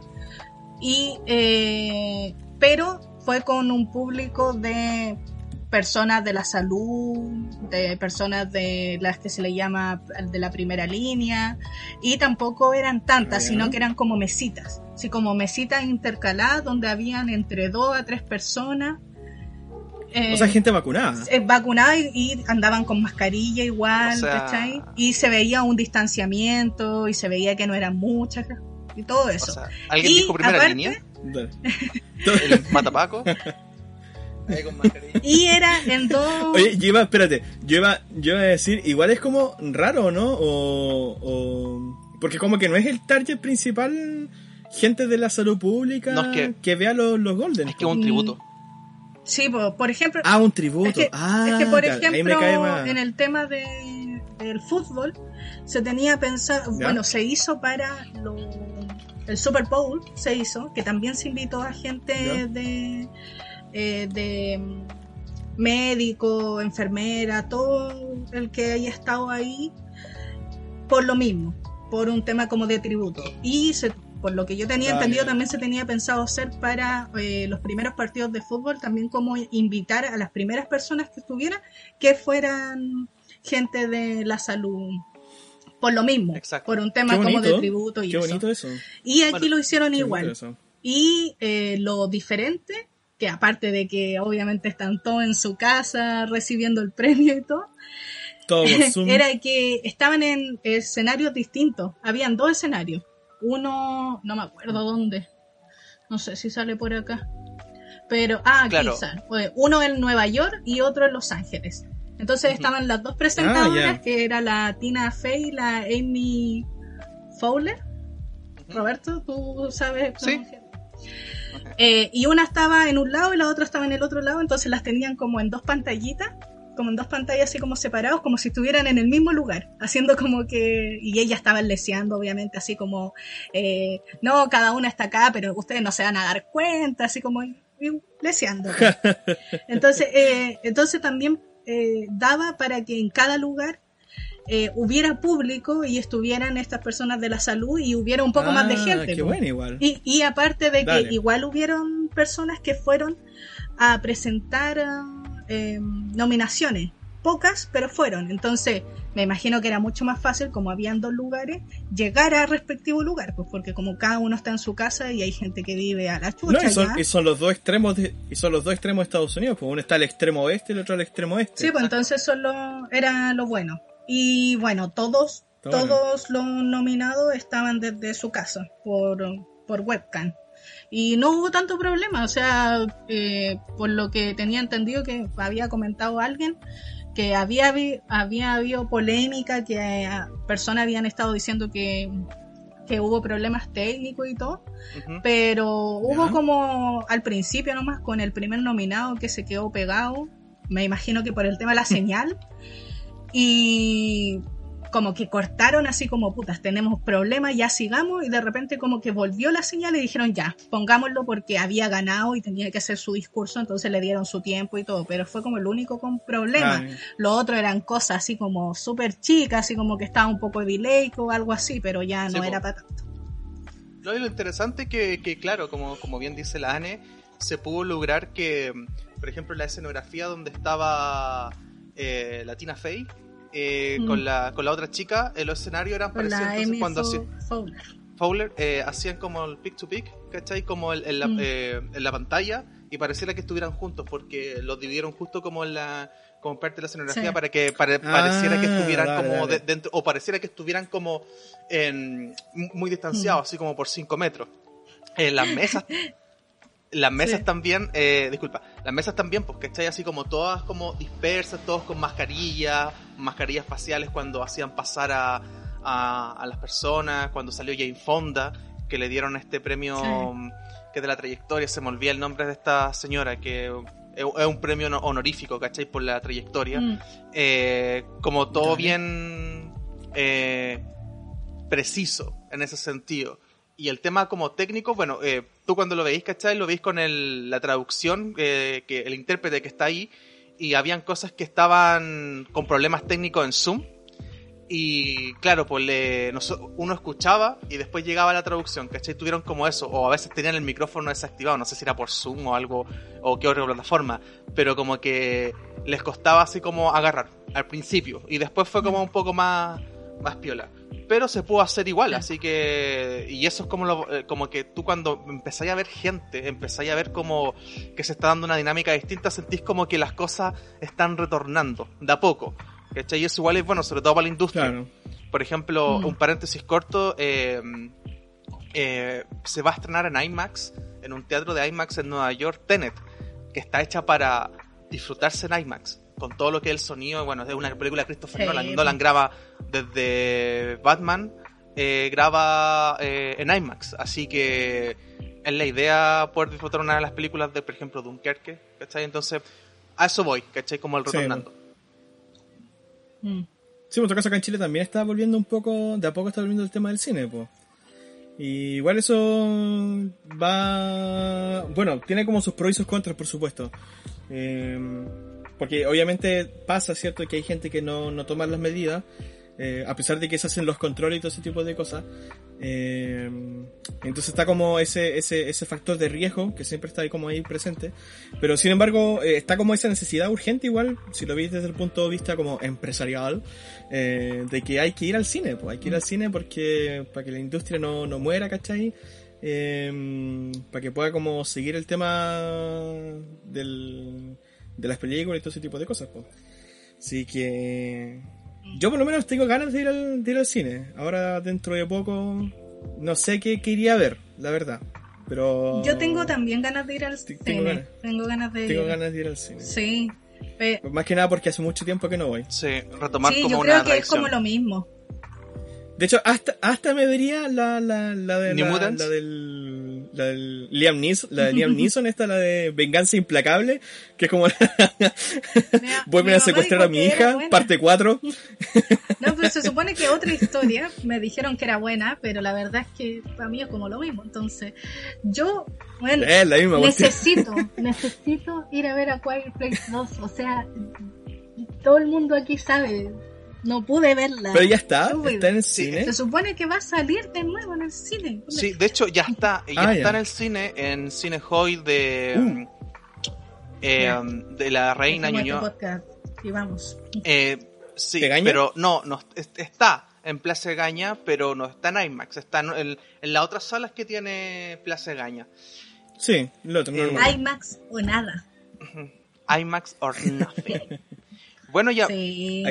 Y, eh, pero fue con un público de personas de la salud, de personas de las que se le llama de la primera línea, y tampoco eran tantas, sino que eran como mesitas, así como mesitas intercaladas donde habían entre dos a tres personas. O sea, gente vacunada. Eh, vacunada y, andaban con mascarilla igual, Y se veía un distanciamiento y se veía que no eran muchas y todo eso. ¿Alguien dijo primera línea? ¿El matapaco? y era en dos. Oye, yo iba, espérate, yo iba, yo iba a decir, igual es como raro, ¿no? O, o, porque como que no es el target principal gente de la salud pública que, vea los, los Golden. Es que es un tributo. Sí, por, ejemplo. Ah, un tributo. Es que, ah, por ejemplo, en el tema de, del fútbol, se tenía pensado, bueno, se hizo para lo, el Super Bowl, se hizo, que también se invitó a gente de eh, de médico, enfermera, todo el que haya estado ahí por lo mismo, por un tema como de tributo. Y por lo que yo tenía entendido, también se tenía pensado hacer para eh, los primeros partidos de fútbol, también como invitar a las primeras personas que estuvieran, que fueran gente de la salud por lo mismo, Exacto. por un tema como de tributo y Qué eso. bonito eso. Y aquí Bueno, lo hicieron igual. Y eh, lo diferente, que aparte de que obviamente están todos en su casa recibiendo el premio y todo, era que estaban en escenarios distintos. Habían dos escenarios. Uno, no me acuerdo dónde. No sé si sale por acá. Pero, ah, aquí Claro. sale. Pues, Uno en Nueva York y otro en Los Ángeles. Entonces estaban las dos presentadoras, Ah, que era la Tina Fey y la Amy Fowler. Roberto, ¿tú sabes? Sí. Eh, y una estaba en un lado y la otra estaba en el otro lado, entonces las tenían como en dos pantallitas, como en dos pantallas así como separados, como si estuvieran en el mismo lugar, haciendo como que... Y ellas estaban leseando, obviamente, así como, eh, no, cada una está acá, pero ustedes no se van a dar cuenta, así como leseando. Entonces, eh, entonces también eh, daba para que en cada lugar eh, hubiera público y estuvieran estas personas de la salud y hubiera un poco más de Ah, gente. Qué bueno igual. Y, y aparte de que igual hubieron personas que fueron a presentar ah, eh, nominaciones. Pocas, pero fueron. Entonces, me imagino que era mucho más fácil, como habían dos lugares, llegar al respectivo lugar, pues porque como cada uno está en su casa y hay gente que vive a la chucha. No, y son, y son los dos extremos de, y son los dos extremos de Estados Unidos, pues uno está al extremo oeste y el otro al extremo este. Sí, pues entonces eso lo- era lo bueno. Y bueno, todos, todos los nominados estaban desde su casa por, por webcam. Y no hubo tanto problema, o sea, eh, por lo que tenía entendido que había comentado alguien, que había, había habido polémica, que personas habían estado diciendo que, que hubo problemas técnicos y todo, pero hubo como al principio nomás con el primer nominado que se quedó pegado, me imagino que por el tema de la señal, y como que cortaron así como putas, tenemos problemas, ya sigamos, y de repente como que volvió la señal y dijeron ya, pongámoslo porque había ganado y tenía que hacer su discurso, entonces le dieron su tiempo y todo, pero fue como el único con problema. Ah, Lo otro eran cosas así como súper chicas, así como que estaba un poco delay o algo así, pero ya no era para tanto. Lo interesante que, que claro, como, como bien dice la ANE, se pudo lograr que, por ejemplo, la escenografía donde estaba eh, la Tina Fey eh, Mm. con, la, con la otra chica, en los escenarios eran parecidos cuando Fowler. Fowler eh, hacían como el pick to pick, ¿cachai? Como el- en, la, Mm. eh, en la pantalla y pareciera que estuvieran juntos porque los dividieron justo como en la como parte de la escenografía Sí. para que pare- pareciera que Ah, estuvieran dale, como dale. de- dentro o pareciera que estuvieran como en, muy distanciados, Mm. así como por 5 metros. En las mesas las mesas Sí. también, eh, disculpa, las mesas también, pues, ¿cachai? Así como todas como dispersas, todos con mascarillas, mascarillas faciales cuando hacían pasar a, a, a las personas, cuando salió Jane Fonda, que le dieron este premio Sí. que de la trayectoria, se me olvida el nombre de esta señora, que es un premio no- honorífico, ¿cachai? Por la trayectoria. Mm. Eh, como todo Dale. bien eh, preciso en ese sentido. Y el tema como técnico, bueno, eh, tú cuando lo veis, ¿cachai? Lo veis con el- la traducción, eh, que el intérprete que está ahí, y habían cosas que estaban con problemas técnicos en Zoom. Y claro, pues le, uno escuchaba y después llegaba la traducción, ¿cachai? Tuvieron como eso, o a veces tenían el micrófono desactivado, no sé si era por Zoom o algo, o qué otra plataforma, pero como que les costaba así como agarrar al principio, y después fue como un poco más, más piola. Pero se pudo hacer igual, así que. Y eso es como, lo- eh, como que tú cuando empezáis a ver gente, empezáis a ver como que se está dando una dinámica distinta, sentís como que las cosas están retornando, de a poco. ¿Cachai? Y eso igual es bueno, sobre todo para la industria. Claro. Por ejemplo, Mm. un paréntesis corto, eh, eh, se va a estrenar en IMAX, en un teatro de IMAX en Nueva York, Tenet, que está hecha para disfrutarse en IMAX, con todo lo que es el sonido, bueno, es una película de Christopher Sí. Nolan, Nolan graba desde Batman, eh, graba eh, en IMAX, así que es la idea poder disfrutar una de las películas de, por ejemplo, Dunkerque, ¿cachai? Entonces, a eso voy, ¿cachai? Como el Sí, retornando. Mm. Sí, en otro caso acá en Chile también está volviendo un poco, de a poco está volviendo el tema del cine, pues. Y igual eso va, bueno, tiene como sus pros y sus contras, por supuesto. Eh, porque obviamente pasa, ¿cierto? Que hay gente que no, no toma las medidas. eh, a pesar de que se hacen los controles y todo ese tipo de cosas. Eh, entonces está como ese, ese, ese factor de riesgo que siempre está ahí como ahí presente. Pero sin embargo, eh, está como esa necesidad urgente igual, si lo veis desde el punto de vista como empresarial, eh, de que hay que ir al cine, pues hay que ir al cine porque para que la industria no, no muera, ¿cachai? Eh, para que pueda como seguir el tema del, de las películas y todo ese tipo de cosas, pues. Así que yo por lo menos tengo ganas de ir al, de ir al cine. Ahora dentro de poco no sé qué, qué iría a ver, la verdad. Pero Yo tengo también ganas de ir al Tengo cine. ganas. Tengo ganas de tengo ir. ganas de ir al cine. Sí. Pe- Más que nada porque hace mucho tiempo que no voy. Sí, retomar sí, como yo una creo que es como lo mismo. De hecho, hasta, hasta me vería la, la, la, de, la, la del, la del Liam Neeson, la de Liam Neeson, esta, la de Venganza Implacable, que es como vuelven a secuestrar a mi hija, parte 4. No, pero se supone que otra historia me dijeron que era buena, pero la verdad es que para mí es como lo mismo. Entonces, yo, bueno, Es la misma cuestión. necesito, necesito ir a ver a Quiet Place 2. O sea, todo el mundo aquí sabe. No pude verla. Pero ya está, está en el cine. Se supone que va a salir de nuevo en el cine. Sí, de hecho ya está, ya Ah, está en el cine, en Cine Hoy de, Uh. mm, eh, um, de la reina este Ñuñoa. podcast. Y vamos. Eh, sí, ¿Pegaña? pero no, no, es- está en Plaza Gaña, pero no está en IMAX, está en, en, en las otras salas que tiene Plaza Gaña. Sí, lo no, Eh. IMAX o nada. IMAX or nothing. bueno, ya, Sí.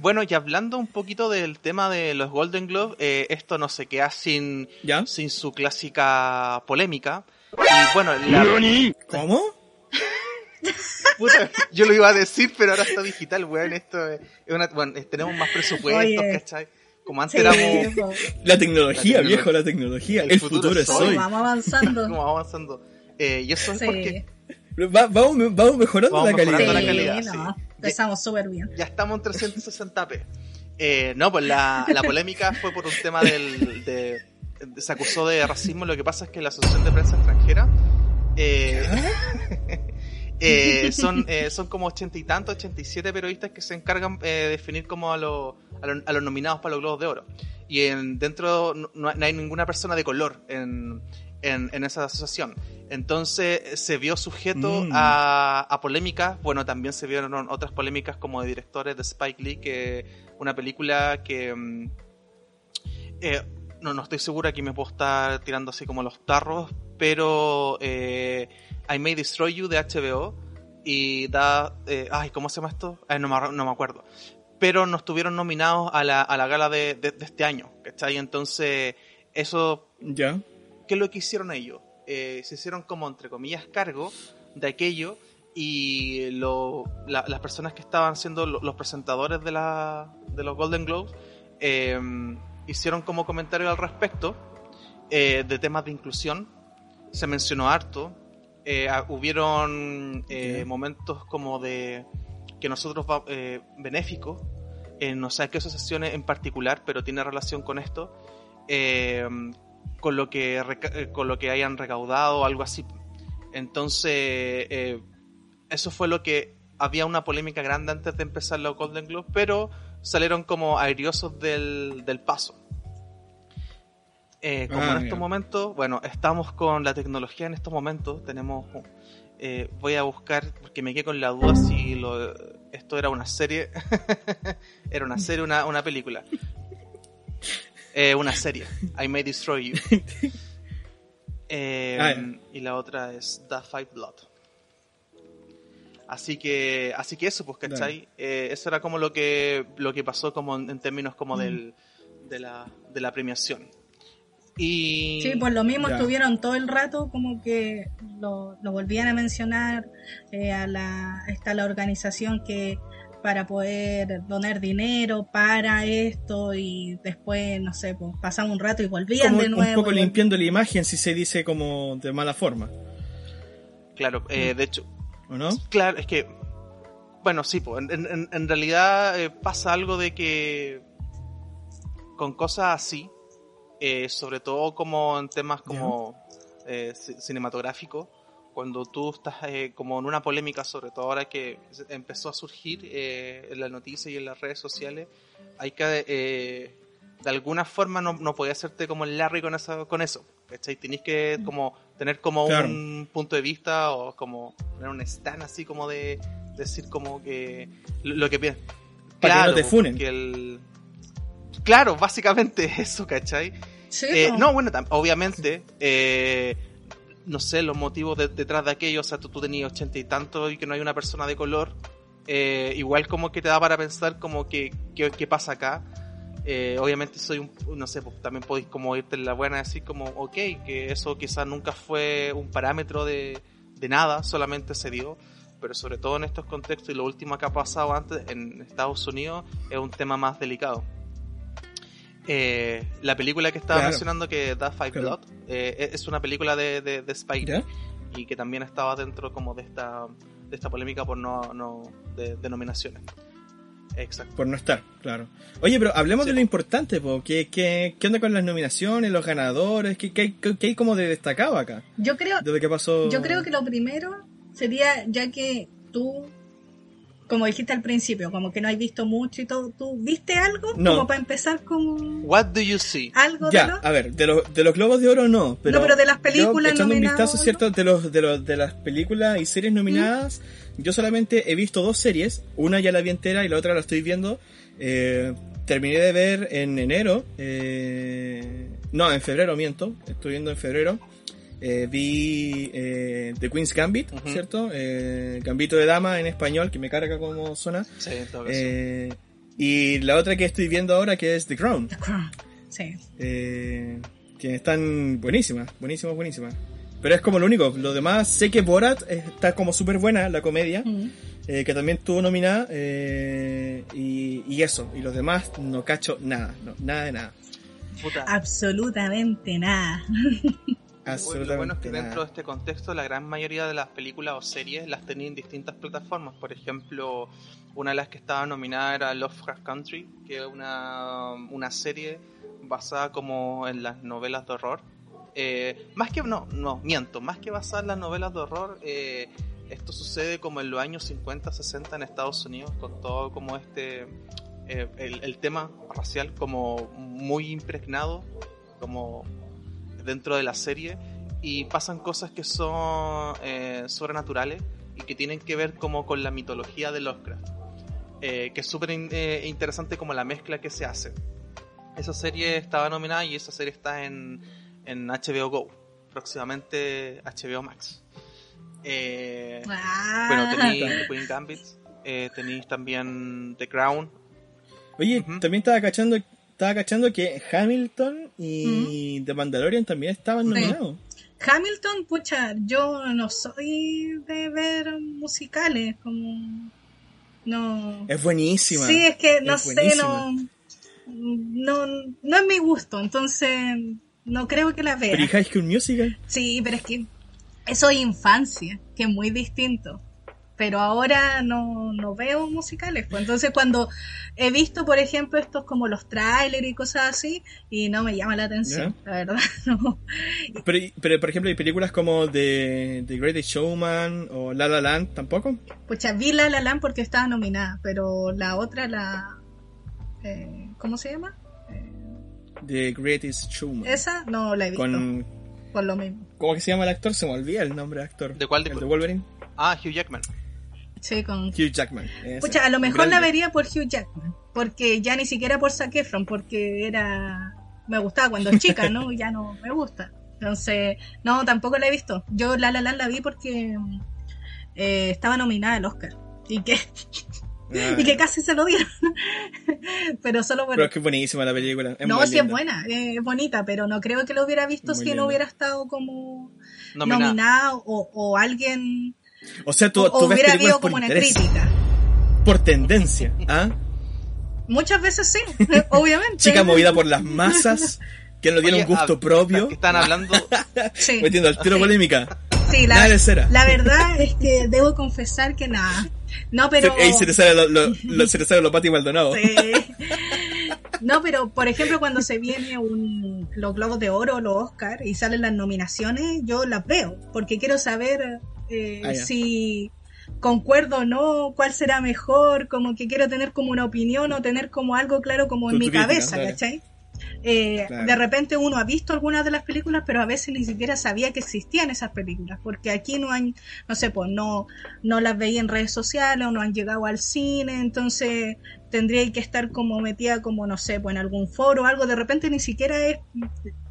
Bueno, y hablando un poquito del tema de los Golden Globes, eh, esto no se queda sin, ¿Ya? sin su clásica polémica. Y bueno, la, ¿Cómo? Puta, yo lo iba a decir, pero ahora está digital, weón. Esto es una, bueno, tenemos más presupuestos, Oye. ¿cachai? Como antes Sí, éramos. La tecnología, La tecnología. viejo, la tecnología. El, El futuro, futuro es es hoy. hoy. Vamos avanzando. como avanzando. Eh, y eso es Sí. porque Va- vamos, vamos mejorando Vamos la calidad. mejorando la Sí, calidad, no. Empezamos súper bien. ya estamos en 360p. Eh, no, pues la, la polémica fue por un tema del. De, se acusó de racismo. Lo que pasa es que la Asociación de Prensa Extranjera. eh, eh, son, eh, son como ochenta y tantos, 87 periodistas que se encargan eh, de definir como a, los a, los- a los nominados para los Globos de Oro. Y en, dentro no, no hay ninguna persona de color en, en, en esa asociación. Entonces se vio sujeto Mm. a, a polémicas. Bueno, también se vieron otras polémicas como de directores de Spike Lee, que una película que... mm, eh, no, no estoy segura, aquí me puedo estar tirando así como los tarros, pero eh, I May Destroy You de HBO y da... eh, ay, ¿cómo se llama esto? Ay, no, me, no me acuerdo. Pero no estuvieron nominados a la, a la gala de, de- de este año, ¿cachai? Entonces, eso Ya. ¿Qué es lo que hicieron ellos? Eh, se hicieron como, entre comillas, cargo de aquello y lo- la- las personas que estaban siendo lo- los presentadores de, la, de los Golden Globes eh, hicieron como comentario al respecto eh, de temas de inclusión. Se mencionó harto. Eh, hubieron eh, momentos como de que nosotros eh, benéficos, en no sé qué asociaciones en particular, pero tiene relación con esto. eh, con lo que eh, con lo que hayan recaudado o algo así. Entonces, eh, eso fue lo que había una polémica grande antes de empezar los Golden Globes, pero salieron como airiosos del, del paso. Eh, como Ah, en estos momentos, bueno, estamos con la tecnología en estos momentos, tenemos, eh, voy a buscar, porque me quedé con la duda si lo, esto era una serie, era una serie, una, una película. Eh, una serie, I May Destroy You. Eh, Ah, y la otra es The Five Blood. Así que, así que eso, pues, ¿cachai? Eh, eso era como lo que, lo que pasó como en, en términos como del, de, la, de la premiación. Y... Sí, por lo mismo Ya. estuvieron todo el rato como que lo, lo volvían a mencionar eh, a la está la organización que para poder donar dinero para esto y después no sé pues pasamos un rato y volvían Como de un nuevo poco y vol- limpiando la imagen si se dice como de mala forma, Claro, eh, de hecho, ¿o no? Claro, es que. Bueno, sí, pues, en, en- en realidad eh, pasa algo de que. Con cosas así, eh, sobre todo como en temas como eh, ci- cinematográficos cuando tú estás eh, como en una polémica, sobre todo ahora que empezó a surgir eh, en la noticia y en las redes sociales, hay que eh, de alguna forma no, no podía hacerte como el Larry con eso, con eso ¿cachai? Tenéis que como tener como Claro. un punto de vista o como tener un stand así como de decir como que lo, lo que piensas. Para que no te funen. el- Claro, básicamente eso, ¿cachai? Sí, Eh, po. no, bueno, obviamente, eh, no sé, los motivos de- detrás de aquello, o sea, tú, tú tenías ochenta y tanto y que no hay una persona de color, eh, igual como que te da para pensar como que, que- qué pasa acá. Eh, obviamente soy un, no sé, pues, también podéis como irte en la buena y decir como, ok, que eso quizás nunca fue un parámetro de, de nada, solamente se dio, pero sobre todo en estos contextos y lo último que ha pasado antes en Estados Unidos es un tema más delicado. Eh, la película que estaba Claro. mencionando que da Five Claro. Blood eh, es una película de, de, de Spike ¿Ya? y que también estaba dentro como de esta de esta polémica por no, no de denominaciones. Exacto. Por no estar, claro. Oye, pero hablemos Sí. de lo importante, po. ¿Qué, qué, qué onda con las nominaciones, los ganadores? ¿Qué, qué, qué- qué hay como de destacado acá? Yo creo, pasó... yo creo que lo primero sería, ya que tú, como dijiste al principio, como que no has visto mucho y todo, ¿tú viste algo? No. Como para empezar con What do you see? algo de Ya, lo... a ver, de, los de los Globos de Oro no, pero... No, pero de las películas yo, echando un nominadas, vistazo, ¿no? ¿cierto? De, los, de, los, de las películas y series nominadas, yo solamente he visto dos series. Una ya la vi entera y la otra la estoy viendo. Eh, terminé de ver en enero. eh, no, en febrero, miento. Estoy viendo en febrero. Eh, vi eh, The Queen's Gambit, Ujú. ¿cierto? Eh, Gambito de Dama en español, que me carga como zona. Sí, todo caso. Eh, y la otra que estoy viendo ahora que es The Crown. The Crown. Sí. Eh, que están buenísimas, buenísimas, buenísimas. Pero es como lo único. Lo demás, sé que Borat está como súper buena, la comedia, Mm. eh, que también estuvo nominada. eh, y, y eso. Y los demás no cacho nada, no, nada de nada. Puta. Absolutamente nada. Absolutamente Lo bueno es que nada. dentro de este contexto la gran mayoría de las películas o series las tenía en distintas plataformas. Por ejemplo, una de las que estaba nominada era Lovecraft Country, que es una, una serie basada como en las novelas de horror. Eh, más que, no, no, miento, más que basada en las novelas de horror, eh, esto sucede como en los años 50, 60 en Estados Unidos, con todo como este, eh, el, el tema racial como muy impregnado, como dentro de la serie y pasan cosas que son eh, sobrenaturales y que tienen que ver como con la mitología de Lovecraft. Eh, que es súper in- eh, interesante como la mezcla que se hace. Esa serie estaba nominada y esa serie está en, en HBO Go, próximamente HBO Max. Eh, Ah. bueno, tenéis The Queen Gambit, eh, tenéis también The Crown. Oye, también estaba cachando, estaba cachando que Hamilton y The Mandalorian también estaban Sí. nominados. Hamilton, pucha, yo no soy de ver musicales, como... No... Es buenísima. Sí, es que no Es sé, no, no... No es mi gusto, entonces no creo que la vea. Pero ¿y High School Musical? Sí, pero es que eso es infancia, que es muy distinto. Pero ahora no, no veo musicales. Pues entonces cuando he visto, por ejemplo, estos como los trailers y cosas así, y no me llama la atención, la verdad, no. Pero, pero, por ejemplo, hay películas como The, The Greatest Showman o La La Land, ¿tampoco? Pucha, vi La La Land porque estaba nominada, pero la otra, la... eh, ¿Cómo se llama? Eh, The Greatest Showman. esa no la he visto, Con, por lo mismo. ¿Cómo que se llama el actor? Se me olvida el nombre del actor. ¿De cuál? El de Wolverine. Ah, Hugh Jackman. Sí, con Hugh Jackman. Pucha, a lo mejor Grande. la vería por Hugh Jackman, porque ya ni siquiera por Zac Efron, porque era... Me gustaba cuando chica, ¿no? Ya no me gusta. Entonces, no, tampoco la he visto. Yo La La Land la vi porque eh, estaba nominada al Oscar. Y que, Ah, y que casi se lo dieron. pero solo por... Pero es que es buenísima la película. Es no, sí es buena, es bonita, pero no creo que lo hubiera visto Muy si linda. no hubiera estado como Nominada. nominado o, o alguien... O sea, tú, o, tú o ves hubiera películas habido por como una interés, crítica. por tendencia, ¿ah? Muchas veces sí, obviamente. Chica movida por las masas, que no tiene Oye, un gusto ah, propio, Que están hablando. Sí. metiendo al tiro Sí. polémica. Sí, Nada la, de cera. la verdad es que debo confesar que nada. No, pero... Ahí se te sale lo, lo, lo- se te sale los Pati Maldonado. Sí. No, pero por ejemplo cuando se viene un, los Globos de Oro los Oscar y salen las nominaciones, yo las veo, porque quiero saber eh, Ah, si concuerdo o no, cuál será mejor, como que quiero tener como una opinión o tener como algo claro como en mi crítica, cabeza, claro. ¿cachai? Eh, Claro. De repente uno ha visto algunas de las películas, pero a veces ni siquiera sabía que existían esas películas, porque aquí no han, no sé, pues no, no las veía en redes sociales o no han llegado al cine, entonces tendría que estar como metida como, no sé, pues en algún foro o algo, de repente ni siquiera es,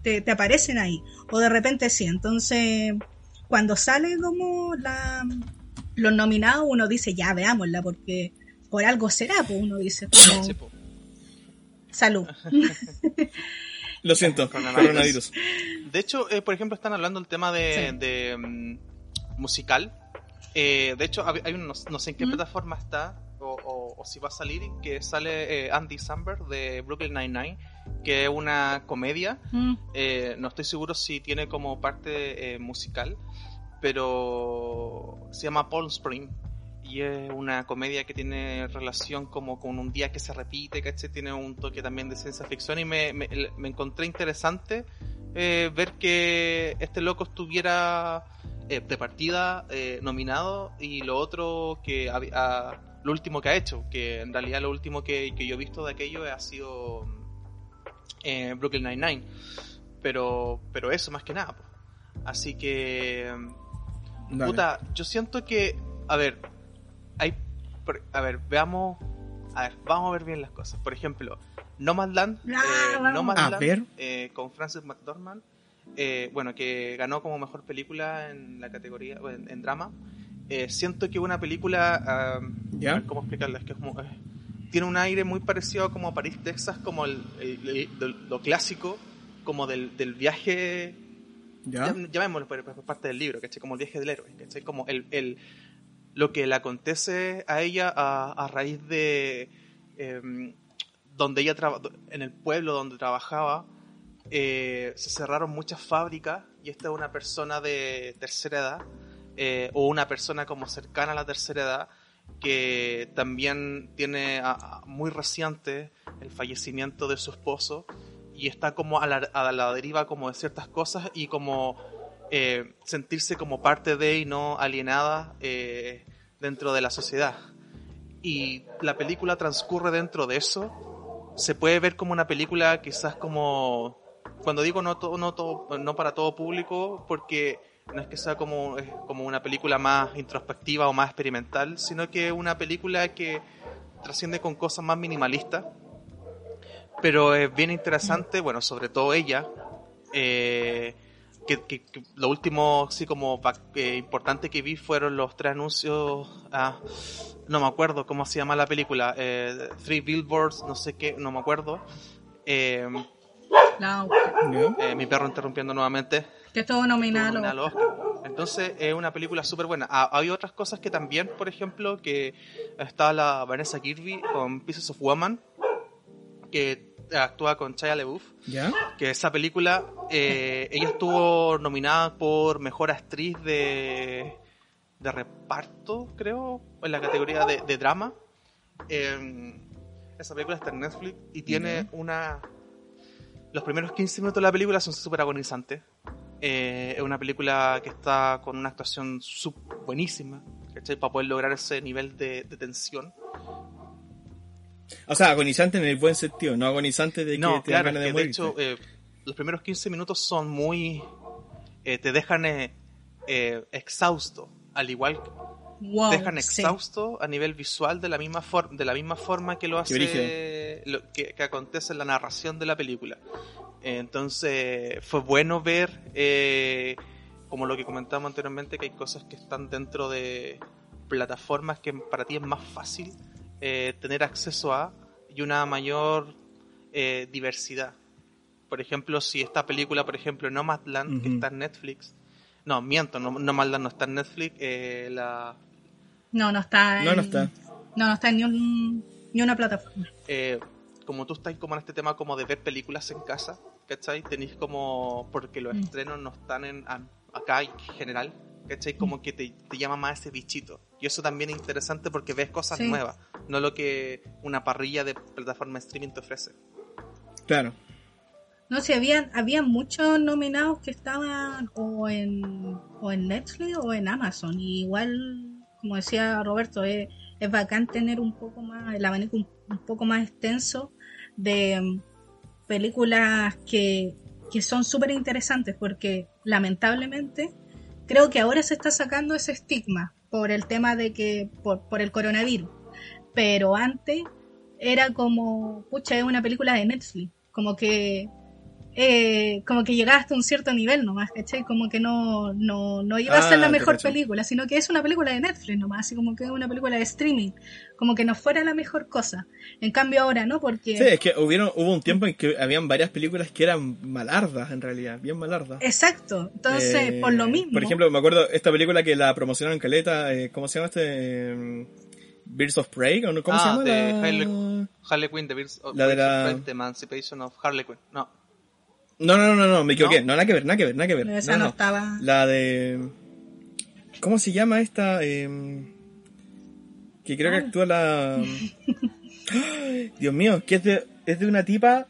te, te aparecen ahí, o de repente sí, entonces cuando sale como la, los nominados uno dice, ya veámosla, porque por algo será, pues uno dice, como, Sí, po. salud. Lo siento, Coronavirus. coronavirus. De hecho, eh, por ejemplo, están hablando del tema de, Sí. de, mm, musical. Eh, de hecho, hay un, no, no sé en qué ¿Mm? plataforma está o, o- o si va a salir, que sale eh, Andy Samberg de Brooklyn Nine-Nine, que es una comedia. Mm. Eh, no estoy seguro si tiene como parte eh, musical, pero se llama Palm Spring. Y es una comedia que tiene relación como con un día que se repite, ¿cachai? Tiene un toque también de ciencia ficción y me, me- encontré interesante eh, ver que este loco estuviera eh, de partida eh, nominado y lo otro que ah, lo último que ha hecho, que en realidad lo último que, que yo he visto de aquello ha sido eh, Brooklyn Nine-Nine. Pero, pero eso más que nada. po. Así que, Dale. puta, yo siento que, a ver, hay, a ver, veamos, a ver, vamos a ver bien las cosas. Por ejemplo, Nomadland, Ah, eh. Nomadland A ver. eh, con Frances McDormand, eh, bueno, que ganó como mejor película en la categoría, en, en drama. Eh, siento que una película, ¿Ya? a ver cómo explicarla, es que es como, eh, tiene un aire muy parecido como a París, Texas, como el, el- lo clásico, como del, del viaje ¿Ya? llam- llamémoslo por parte del libro, ¿cachai? Como el viaje del héroe, ¿cachai? Como el, el, lo que le acontece a ella a, a raíz de em, donde ella traba- en el pueblo donde trabajaba, eh, se cerraron muchas fábricas y esta es una persona de tercera edad eh, o una persona como cercana a la tercera edad que también tiene a- a- muy reciente el fallecimiento de su esposo y está como a la, a la deriva como de ciertas cosas y como eh, sentirse como parte de y no alienada eh, dentro de la sociedad. Y la película transcurre dentro de eso. Se puede ver como una película quizás como... Cuando digo no, todo, no, todo, no para todo público, porque no es que sea como, como una película más introspectiva o más experimental, sino que una película que trasciende con cosas más minimalistas pero es bien interesante, bueno, sobre todo ella, eh, que, que- que lo último, sí, como eh, importante que vi fueron los tres anuncios, ah, no me acuerdo cómo se llama la película, eh, Three Billboards, no sé qué, no me acuerdo. No, ¿Ya? eh, mi perro interrumpiendo nuevamente. que estuvo nominado. Entonces es una película súper buena. Ah, hay otras cosas que también, por ejemplo, que está la Vanessa Kirby con Pieces of Woman, que actúa con Shia LaBeouf, ¿Ya? que esa película, eh, ella estuvo nominada por Mejor Actriz de, de Reparto, creo, en la categoría de, de drama. Eh, esa película está en Netflix y tiene una... Los primeros 15 minutos de la película son súper agonizantes. Eh, es una película que está con una actuación sub- buenísima, ¿cachai? Para poder lograr ese nivel de, de tensión. O sea, agonizante en el buen sentido, no agonizante de que No, te claro, ganas de que de hecho eh, los primeros 15 minutos son muy... eh, te dejan eh, eh, exhausto, al igual que Wow, te dejan sí. exhausto a nivel visual de la misma, for- de la misma forma que lo hace lo que, que acontece en la narración de la película. Entonces fue bueno ver, eh, como lo que comentábamos anteriormente, que hay cosas que están dentro de plataformas que para ti es más fácil eh, tener acceso a y una mayor eh, diversidad. Por ejemplo, si esta película, por ejemplo, Nomadland, que Ujú. está en Netflix, no, miento, no, Nomadland no está en Netflix, eh, la, No, no está. No, en- no está. No, no está en ni, un, ni una plataforma. eh, como tú estás como en este tema como de ver películas en casa, ¿cachai? Tenéis como, porque los Mm. estrenos no están en a- acá en general, ¿cachai? Como que te, te llama más ese bichito. Y eso también es interesante porque ves cosas Sí. nuevas, no lo que una parrilla de plataforma de streaming te ofrece. Claro. No sé, habían, habían muchos nominados que estaban o en, o en Netflix o en Amazon. Y igual, como decía Roberto, es, es bacán tener un poco más, el abanico un, un poco más extenso de mm, películas que, que son súper interesantes porque lamentablemente creo que ahora se está sacando ese estigma por el tema de que, por, el coronavirus. Pero antes era como, pucha, es una película de Netflix. Como que eh, como que llegaba hasta un cierto nivel nomás, ¿cachai? Como que no, no, no iba a ser Ah, la te mejor película, sino que es una película de Netflix nomás, así como que es una película de streaming, como que no fuera la mejor cosa. En cambio ahora, ¿no? Porque... Sí, es que hubieron, hubo un tiempo en que habían varias películas que eran malardas, en realidad, bien malardas. Exacto, entonces, Eh, por lo mismo... Por ejemplo, me acuerdo esta película que la promocionaron en Caleta, eh, ¿cómo se llama este? Eh, Birds of Prey, ¿o no? ¿cómo Ah, se llama? de la... Harley- Harley Quinn, The, Birds of- La de la- Prey, The Emancipation of Harley Quinn. No. No, no, no, no, me equivoqué. ¿No? No, nada que ver, nada que ver, nada que ver. esa No, no, no. estaba... La de... ¿Cómo se llama esta? Eh, que creo que Ah. actúa la... Dios mío, que es de, es de una tipa...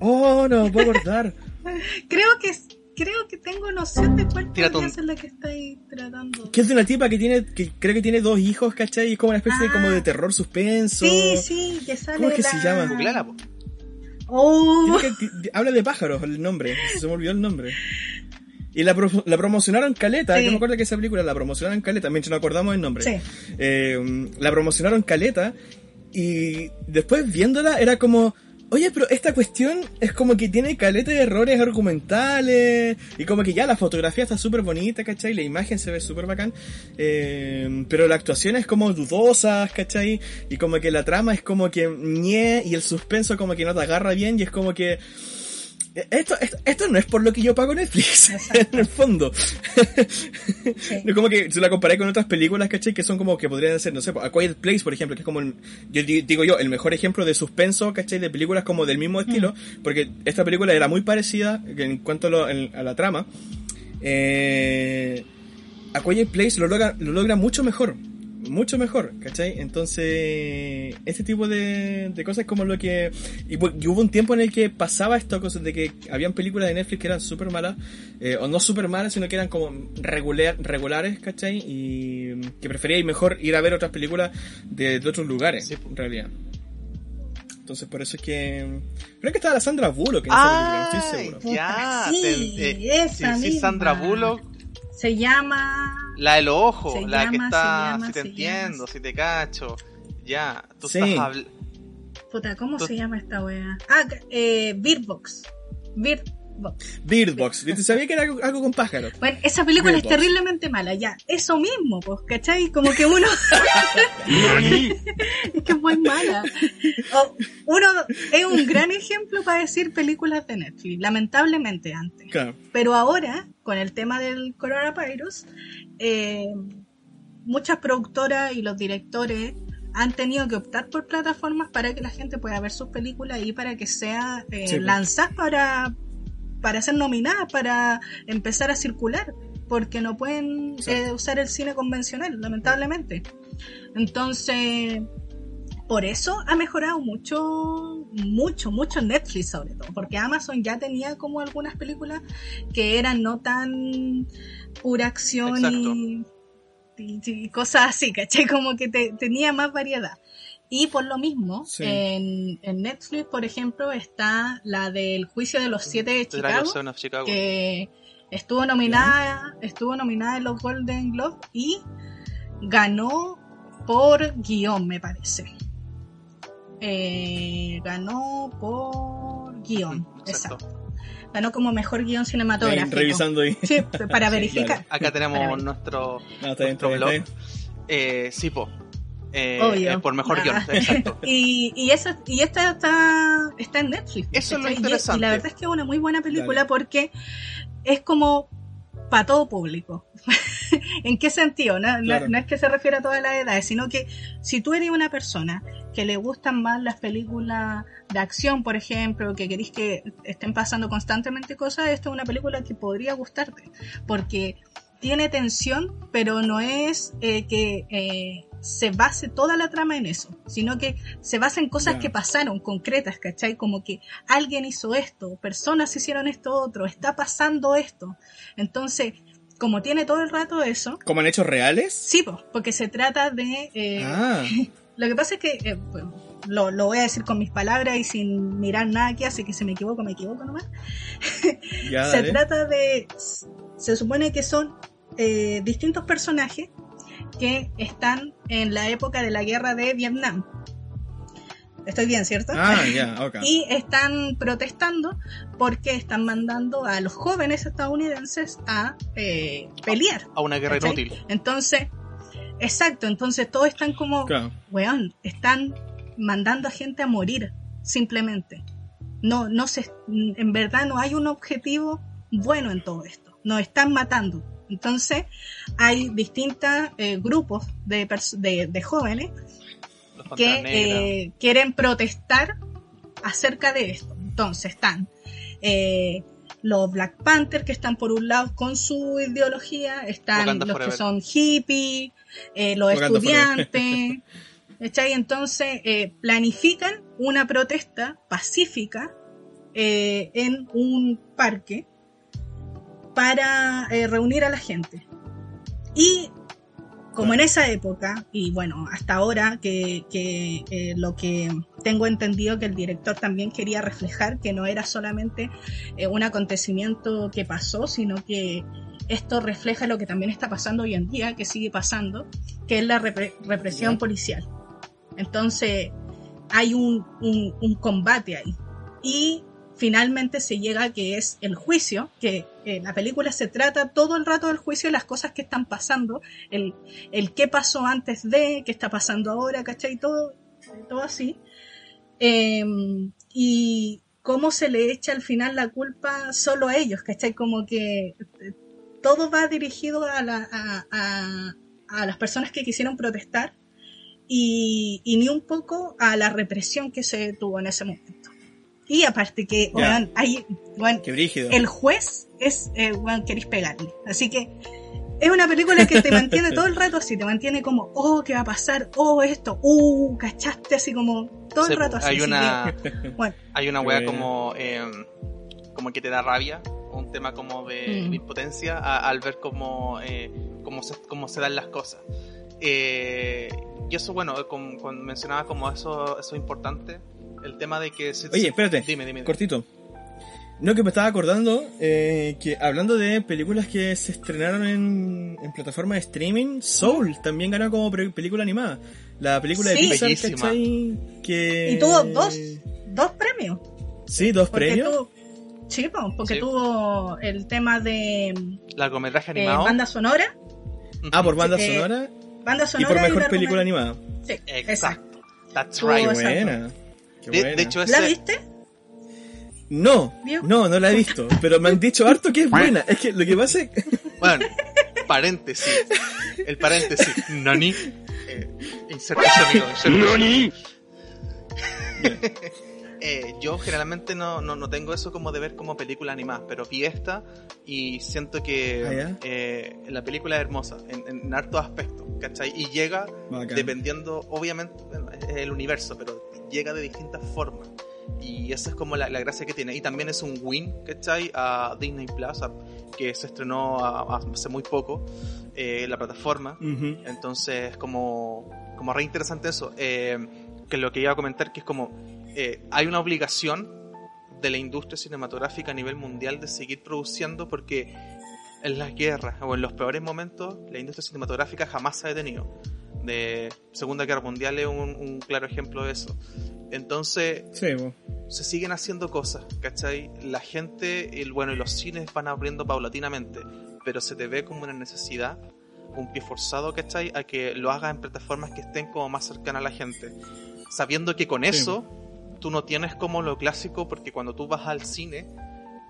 Oh, no, me puedo acordar. Creo que creo que tengo noción de cuál podría ser la que estáis tratando. Que es de una tipa que tiene, que creo que tiene dos hijos, ¿cachai? Y es como una especie de, Ah. como de terror suspenso. Sí, sí, que sale ¿Cómo es que la... se llama? Po. Oh, que- habla de pájaros el nombre, se me olvidó el nombre. Y la, pro- la promocionaron caleta, Sí. yo me acuerdo que esa película la promocionaron caleta, mientras no acordamos el nombre. Sí. Eh, la promocionaron caleta y después viéndola era como, oye, pero esta cuestión es como que tiene caleta de errores argumentales y como que ya la fotografía está súper bonita, ¿cachai? La imagen se ve súper bacán, eh, pero la actuación es como dudosa, ¿cachai? Y como que la trama es como que ñe y el suspenso como que no te agarra bien y es como que... Esto, esto, esto no es por lo que yo pago Netflix, Exacto. en el fondo. Sí. Es como que si la comparé con otras películas, ¿cachai? Que son como que podrían ser, no sé, A Quiet Place, por ejemplo, que es como, el- yo di- digo yo, el mejor ejemplo de suspenso, ¿cachai? De películas como del mismo estilo, porque esta película era muy parecida en cuanto a, lo- en- a la trama. Eh, A Quiet Place lo logra, lo logra mucho mejor. Mucho mejor, ¿cachai? Entonces, este tipo de, de cosas como lo que... Y, hu- y hubo un tiempo en el que pasaba esto, cosas de que habían películas de Netflix que eran súper malas, eh, o no súper malas, sino que eran como regular, regulares, ¿cachai? Y que prefería mejor ir a ver otras películas de, de otros lugares, Sí. en realidad. Entonces, por eso es que... Creo que estaba la Sandra Bullock en esa película, no estoy seguro. ya. Sí, te- eh, esa sí, sí. Sandra Bullock, Se llama... la de los ojos, Se la que llama, está, se llama, si te entiendo, llama. si te cacho. Ya, tú Sí. estás habl- Puta, ¿cómo Tú- se llama esta wea? Ah, eh, Beardbox. Beardbox. Bird Box, sabía que era algo, algo con pájaros. Bueno, esa película es Box. terriblemente mala, ya. Eso mismo, pues, ¿cachai? Como que uno... es que es muy mala. O, uno es un gran ejemplo para decir películas de Netflix, lamentablemente antes. Claro. Pero ahora, con el tema del coronavirus, eh, muchas productoras y los directores han tenido que optar por plataformas para que la gente pueda ver sus películas y para que sea eh, Sí, pues. lanzadas para, para ser nominadas, para empezar a circular, porque no pueden eh, usar el cine convencional, lamentablemente. Entonces, por eso ha mejorado mucho, mucho, mucho Netflix sobre todo, porque Amazon ya tenía como algunas películas que eran no tan pura acción y, y- y cosas así, ¿cachai? Como que te- tenía más variedad. Y por lo mismo, Sí. en, en Netflix, por ejemplo, está la del juicio de los siete de Chicago, Chicago. que estuvo nominada, estuvo nominada en los Golden Globe y ganó por guion, me parece. Eh, ganó por guion, exacto. exacto. Ganó como mejor guion Ahí, cinematográfico. revisando ahí. Sí, para verificar. Acá tenemos nuestro, No, nuestro bien, blog. Eh, sí, po. Eh, Obvio. eh, por mejor guion, exacto. Y, y, esa, y esta está, está en Netflix. Eso es lo ¿cachai? Y- interesante. Y, la verdad es que es una muy buena película Dale. porque es como para todo público. ¿En qué sentido? No, no- Claro. no es que se refiere a todas las edades, sino que si tú eres una persona que le gustan más las películas de acción, por ejemplo, que queréis que estén pasando constantemente cosas, esta es una película que podría gustarte, porque tiene tensión, pero no es eh, que eh, se base toda la trama en eso, sino que se basa en cosas que pasaron, concretas, ¿cachai? Como que alguien hizo esto, personas hicieron esto otro, está pasando esto. Entonces, como tiene todo el rato eso, ¿Como en hechos reales? sí, po, porque se trata de... eh, Ah, Lo que pasa es que, eh, lo, lo voy a decir con mis palabras y sin mirar nada aquí, así que si me equivoco, me equivoco nomás. ya, se trata de... Se supone que son eh, distintos personajes que están en la época de la guerra de Vietnam. Estoy bien, ¿cierto? Ah, ya, ok. y están protestando porque están mandando a los jóvenes estadounidenses a eh, pelear. A una guerra ¿Cachai? inútil. Entonces, exacto, entonces todos están como, Claro. weón, están mandando a gente a morir, simplemente. No, no se, en verdad no hay un objetivo bueno en todo esto. Nos están matando. Entonces, hay distintos eh, grupos de, de, de jóvenes que eh, quieren protestar acerca de esto. Entonces están eh, los Black Panther que están por un lado con su ideología, están Wakanda los que son hippies, eh, los Wakanda estudiantes, ¿cachai? Entonces eh, planifican una protesta pacífica eh, en un parque para eh, reunir a la gente. Y como en esa época, y bueno, hasta ahora que, que, eh, lo que tengo entendido que el director también quería reflejar que no era solamente eh, un acontecimiento que pasó, sino que esto refleja lo que también está pasando hoy en día, que sigue pasando, que es la repre- represión policial. Entonces, hay un, un, un combate ahí. Y finalmente se llega a que es el juicio, que eh, la película se trata todo el rato del juicio, las cosas que están pasando, el, el qué pasó antes de, qué está pasando ahora, ¿cachai? Todo, todo así. Eh, y cómo se le echa al final la culpa solo a ellos, ¿cachai? Como que eh, todo va dirigido a, a, a- las personas que quisieron protestar y ni un poco a la represión que se tuvo en ese momento. Y aparte que, weón, hay, weón, Qué brígido. el juez es, eh, weón, queréis pegarle. Así que es una película que te mantiene todo el rato así, te mantiene como, oh, ¿qué va a pasar? Oh, esto, uh, ¿cachaste? Así como todo el rato así. hay así una que, bueno, hay una wea buena. como eh, como que te da rabia un tema como de, Mm. impotencia a- al ver cómo eh, cómo se cómo se dan las cosas Eh, y eso bueno con- cuando mencionaba como eso eso es importante el tema de que se- Oye, espérate. dime dime Cortito. No, que me estaba acordando eh, que hablando de películas que se estrenaron en, en plataforma de streaming, Soul también ganó como película animada. La película de. Pixar. ¿cachai? Que... y tuvo dos, dos premios. Sí, dos Porque premios. tuvo, sí, po, porque Sí. tuvo el tema de largometraje eh, animado banda sonora. Ah, por banda Eh, sonora banda y por mejor película animada. Sí, Exacto. exacto. That's Tuvo Qué right Exacto. buena. De, buena. de hecho ¿La ese viste? No, no, no la he visto, pero me han dicho harto que es buena. Es que lo que pasa es bueno paréntesis el paréntesis nani eh, inserta sonido inserta Eh, yo generalmente no, no, no tengo eso como de ver como película animada, pero vi esta y siento que Ah, eh, la película es hermosa en, en hartos aspectos, ¿cachai? Y llega Bacán. dependiendo, obviamente, el universo, pero llega de distintas formas. Y esa es como la, la gracia que tiene. Y también es un win, ¿cachai? A Disney Plus, a- que se estrenó a- a- hace muy poco, eh, la plataforma. Ujú. Entonces, como, como re interesante eso. Eh, que lo que iba a comentar, que es como, eh, hay una obligación de la industria cinematográfica a nivel mundial de seguir produciendo porque en las guerras o en los peores momentos la industria cinematográfica jamás se ha detenido. De Segunda Guerra Mundial es un, un claro ejemplo de eso. Entonces, Sí, se siguen haciendo cosas, ¿cachai? La gente, el, bueno, y los cines van abriendo paulatinamente, pero se te ve como una necesidad, un pie forzado, ¿cachai? A que lo hagas en plataformas que estén como más cercanas a la gente. Sabiendo que con Sí. eso tú no tienes como lo clásico, porque cuando tú vas al cine,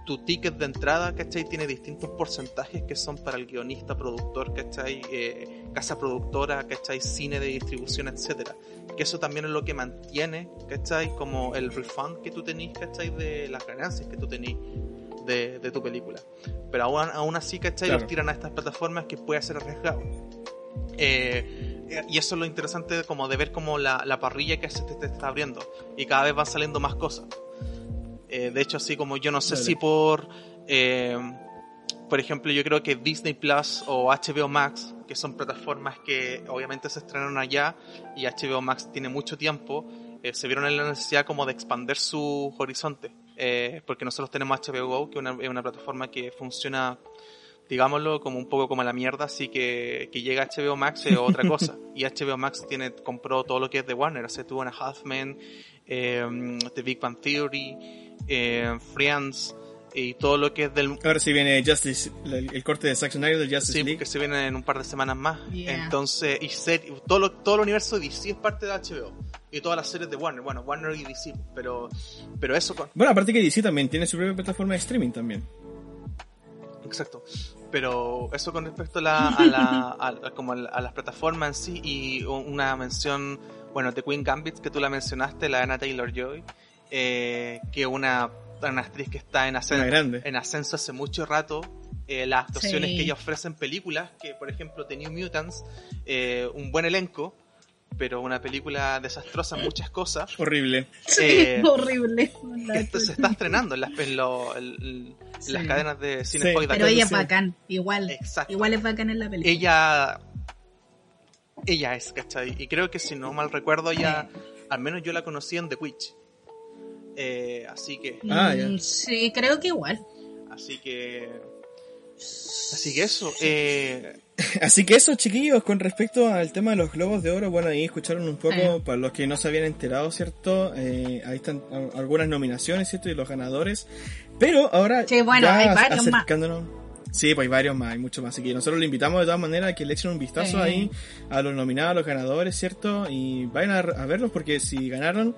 tu ticket de entrada, ¿cachai? Tiene distintos porcentajes que son para el guionista, productor, ¿cachai? Eh, casa productora, ¿cachai? Cine de distribución, etcétera. Que eso también es lo que mantiene, ¿cachai? Como el refund que tú tenés, ¿cachai? De las ganancias que tú tenés de, de, tu película. Pero aún, aún así, ¿cachai? Claro. Los tiran a estas plataformas que puede ser arriesgado. Eh, y eso es lo interesante como de ver como la, la parrilla que se te, te está abriendo. Y cada vez van saliendo más cosas. Eh, de hecho, así como yo no sé Vale. si por, eh, por ejemplo, yo creo que Disney Plus o HBO Max, que son plataformas que obviamente se estrenaron allá y HBO Max tiene mucho tiempo, eh, se vieron en la necesidad como de expandir su horizonte. Eh, porque nosotros tenemos HBO Go, que una- es una plataforma que funciona, digámoslo, como un poco como la mierda, así que, que llega HBO Max es otra cosa. y HBO Max tiene, compró todo lo que es de Warner, o sea, tuvo a Halfman, eh, The Big Bang Theory, eh, Friends y todo lo que es del Ahora sí viene Justice, el, corte de Zack Snyder del Justice sí, League. que se viene en un par de semanas más. Yeah. Entonces, y ser- todo, lo- todo el universo de DC es parte de HBO. Y todas las series de Warner. Bueno, Warner y DC. Pero, pero eso con, Bueno, aparte que DC también tiene su propia plataforma de streaming también. Exacto. Pero eso con respecto a, la, a, la- a- a- como a, la- a las plataformas en sí y una mención, bueno, de Queen Gambit que tú la mencionaste, la Anna Taylor Joy, eh, que una, una actriz que está en ascenso, grande. en ascenso hace mucho rato. eh, las actuaciones Sí. que ella ofrece en películas, que por ejemplo The New Mutants, eh, un buen elenco, pero una película desastrosa en muchas cosas. Horrible. Sí, Eh, horrible. esto se está estrenando en las, en lo- en- en Sí. las cadenas de Sí. cine Pero ella es Sí. bacán, igual. Exacto. Igual es bacán en la película. ella ella es, ¿cachai? Y creo que si no mal recuerdo ella, al menos yo la conocí en The Witch. Eh, así que, Ah, ya. Mm, Sí, creo que igual. así que, así que eso, eh, Así que eso, chiquillos, con respecto al tema de los globos de oro, bueno, ahí escucharon un poco, Sí. para los que no se habían enterado, ¿cierto? Eh, ahí están algunas nominaciones, ¿cierto? Y los ganadores. Pero ahora, Sí, bueno, ya hay varios más. acercándonos. Sí, pues hay varios más, hay mucho más. Así que nosotros le invitamos de todas maneras a que le echen un vistazo Sí. ahí a los nominados, a los ganadores, ¿cierto? Y vayan a, a verlos porque si ganaron,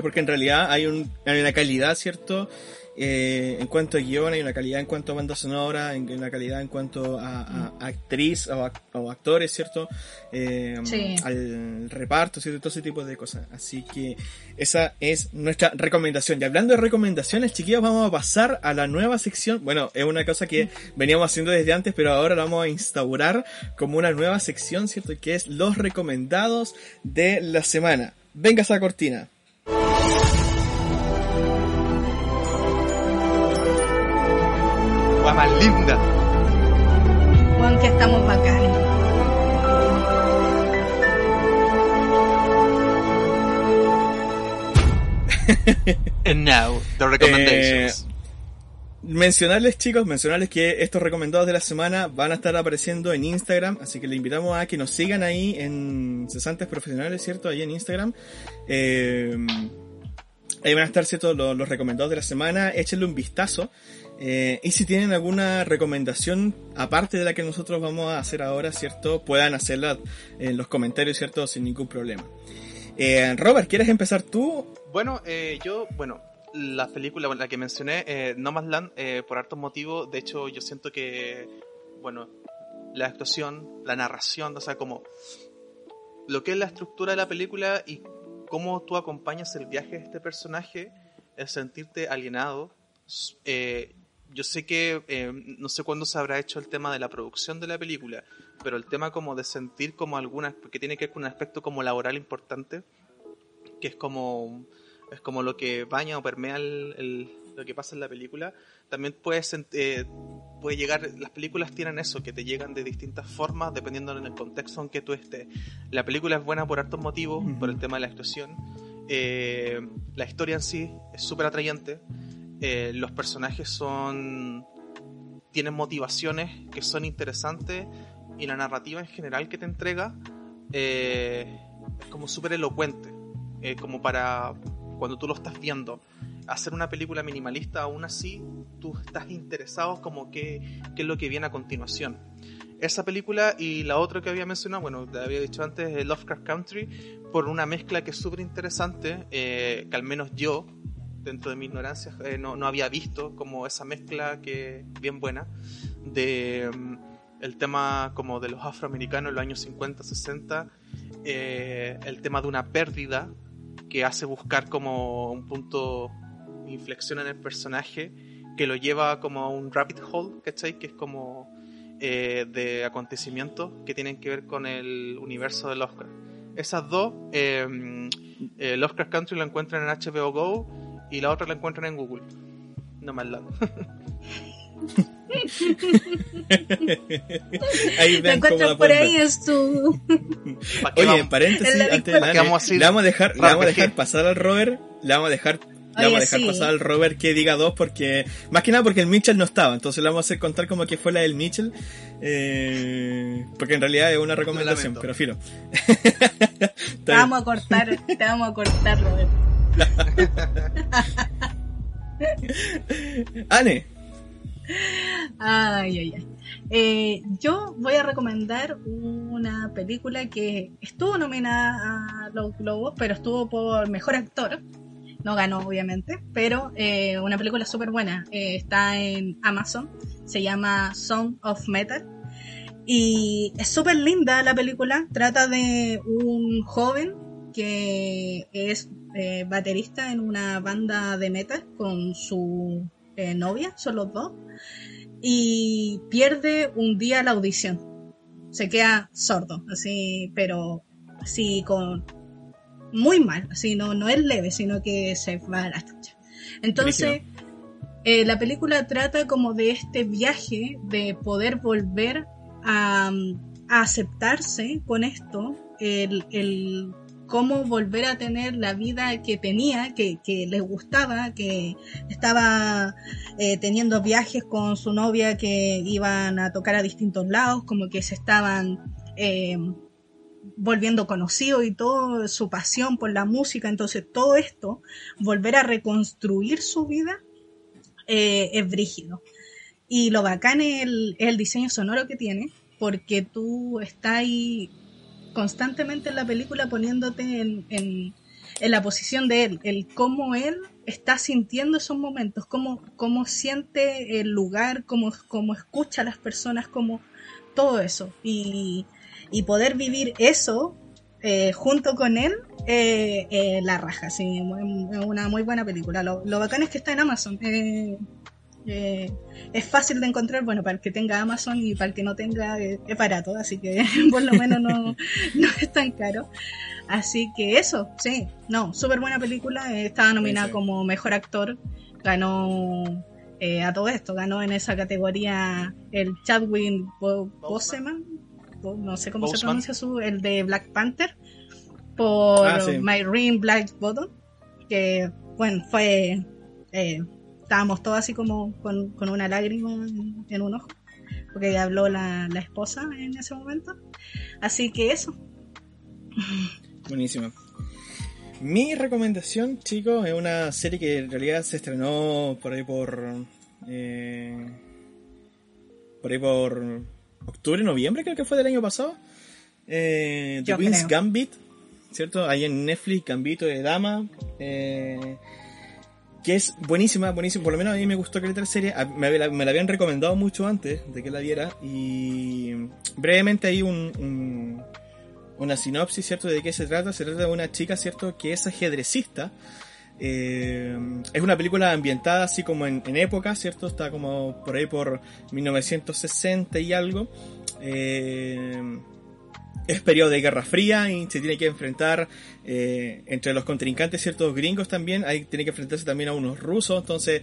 porque en realidad hay, un, hay una calidad, ¿cierto? Eh, en cuanto a guion, hay una calidad en cuanto a banda sonora, en, una calidad en cuanto a, a- a actriz o, ac- o actores, ¿cierto? Eh, Sí. Al reparto, ¿cierto? Todo ese tipo de cosas. Así que esa es nuestra recomendación. Y hablando de recomendaciones, chiquillos, vamos a pasar a la nueva sección. Bueno, es una cosa que veníamos haciendo desde antes, pero ahora la vamos a instaurar como una nueva sección, ¿cierto? Que es los recomendados de la semana. Venga esa cortina. La más linda. Juan, que estamos bacán. And now, the recommendations. Mencionarles chicos, mencionarles que estos recomendados de la semana van a estar apareciendo en Instagram, así que le invitamos a que nos sigan ahí en Cesantes Profesionales, ¿cierto? Ahí en Instagram. Eh, ahí van a estar, ¿cierto? Los, recomendados de la semana, échenle un vistazo. Eh, y si tienen alguna recomendación aparte de la que nosotros vamos a hacer ahora, ¿cierto? Puedan hacerla en los comentarios, ¿cierto? Sin ningún problema. Eh, Robert, ¿quieres empezar tú? Bueno, yo, bueno, la película, bueno, la que mencioné, eh, Nomadland, eh, por hartos motivos, de hecho yo siento que, bueno, la actuación, la narración, o sea, como lo que es la estructura de la película y cómo tú acompañas el viaje de este personaje, el sentirte alienado. Eh, yo sé que eh, no sé cuándo se habrá hecho el tema de la producción de la película, pero el tema como de sentir como algunas, porque tiene que ver con un aspecto como laboral importante, que es como es como lo que baña o permea el, el- lo que pasa en la película. También puede, sent- eh, puede llegar, las películas tienen eso, que te llegan de distintas formas dependiendo en el contexto en que tú estés. La película es buena por hartos motivos, por el tema de la actuación. Eh, la historia en sí es súper atrayente. Eh, los personajes son tienen motivaciones que son interesantes y la narrativa en general que te entrega eh, es como súper elocuente como para cuando tú lo estás viendo. Hacer una película minimalista aún así tú estás interesado como que qué es lo que viene a continuación. Esa película y la otra que había mencionado bueno te había dicho antes eh, Lovecraft Country por una mezcla que es súper interesante eh, que al menos yo dentro de mi ignorancia, eh, no, no, había visto como esa mezcla que bien buena de mm, el tema como de los afroamericanos en los años 50, 60, eh, el tema de una pérdida que hace buscar como un punto de inflexión en el personaje que lo lleva como a un rabbit hole, ¿cachai? Que es como eh, de acontecimientos que tienen que ver con el universo del Oscar. Esas dos, eh, el Oscar Country la encuentran en HBO Go y la otra la encuentran en Google. No más lado. ahí ven cómo por ahí es tu... Oye, en paréntesis, antes de le vamos a dejar, le vamos a dejar pasar al Robert, le vamos a dejar le vamos a dejar pasar al Robert que diga dos porque, más que nada porque el Mitchell no estaba, entonces le vamos a hacer contar como que fue la del Mitchell, eh, porque en realidad es una recomendación, pero filo. te vamos a cortar, te vamos a cortar, Robert. Ane. Ay, ay, ay. Eh, yo voy a recomendar una película que estuvo nominada a los Globos, pero estuvo por mejor actor no ganó, obviamente, pero eh, una película súper buena. Eh, está en Amazon. Se llama Song of Metal. Y es súper linda la película. Trata de un joven que es baterista en una banda de metal con su novia, son los dos. Y pierde un día la audición. Se queda sordo, así, pero así con muy mal, así no, no es leve, sino que se va a la chucha. Entonces, eh, la película trata como de este viaje de poder volver a, aceptarse con esto, el, el, cómo volver a tener la vida que tenía, que, que le gustaba, que estaba eh, teniendo viajes con su novia que iban a tocar a distintos lados, como que se estaban... Eh, volviendo conocido y todo su pasión por la música, entonces todo esto, volver a reconstruir su vida eh, es brígido. Y lo bacán es el, diseño sonoro que tiene, porque tú estás ahí constantemente en la película poniéndote en, en, la posición de él, el cómo él está sintiendo esos momentos, cómo, cómo siente el lugar, cómo, cómo escucha a las personas, cómo todo eso. Y, y poder vivir eso eh, junto con él, eh, eh, la raja, sí, una muy buena película. Lo, lo, bacán es que está en Amazon. Es fácil de encontrar, bueno, para el que tenga Amazon y para el que no tenga es barato, así que por lo menos no, no es tan caro. Así que eso, sí, no, súper buena película, estaba nominada como mejor actor, ganó a todo esto, ganó en esa categoría el Chadwick Boseman, no sé cómo se pronuncia su, el de Black Panther, por ah, My Ring Black Bottom, que bueno, fue, eh, estábamos todos así como con, una lágrima en, un ojo, porque habló la, la esposa en ese momento. Así que eso. Buenísimo. Mi recomendación, chicos, es una serie que en realidad se estrenó por ahí por. Eh, por ahí por octubre, noviembre creo que fue del año pasado. Eh, The Queen's Gambit, ¿cierto? Ahí en Netflix, Gambito de Dama. Eh, que es buenísima, buenísima. Por lo menos a mí me gustó que la serie. Me, la, habían recomendado mucho antes de que la viera. Y brevemente hay un, una sinopsis, ¿cierto? De qué se trata. Se trata de una chica, ¿cierto? Que es ajedrecista eh, es una película ambientada así como en, época, ¿cierto? Está como por ahí por 1960 y algo. Eh, es periodo de Guerra Fría y se tiene que enfrentar eh, entre los contrincantes ciertos gringos también, hay, tiene que enfrentarse también a unos rusos, entonces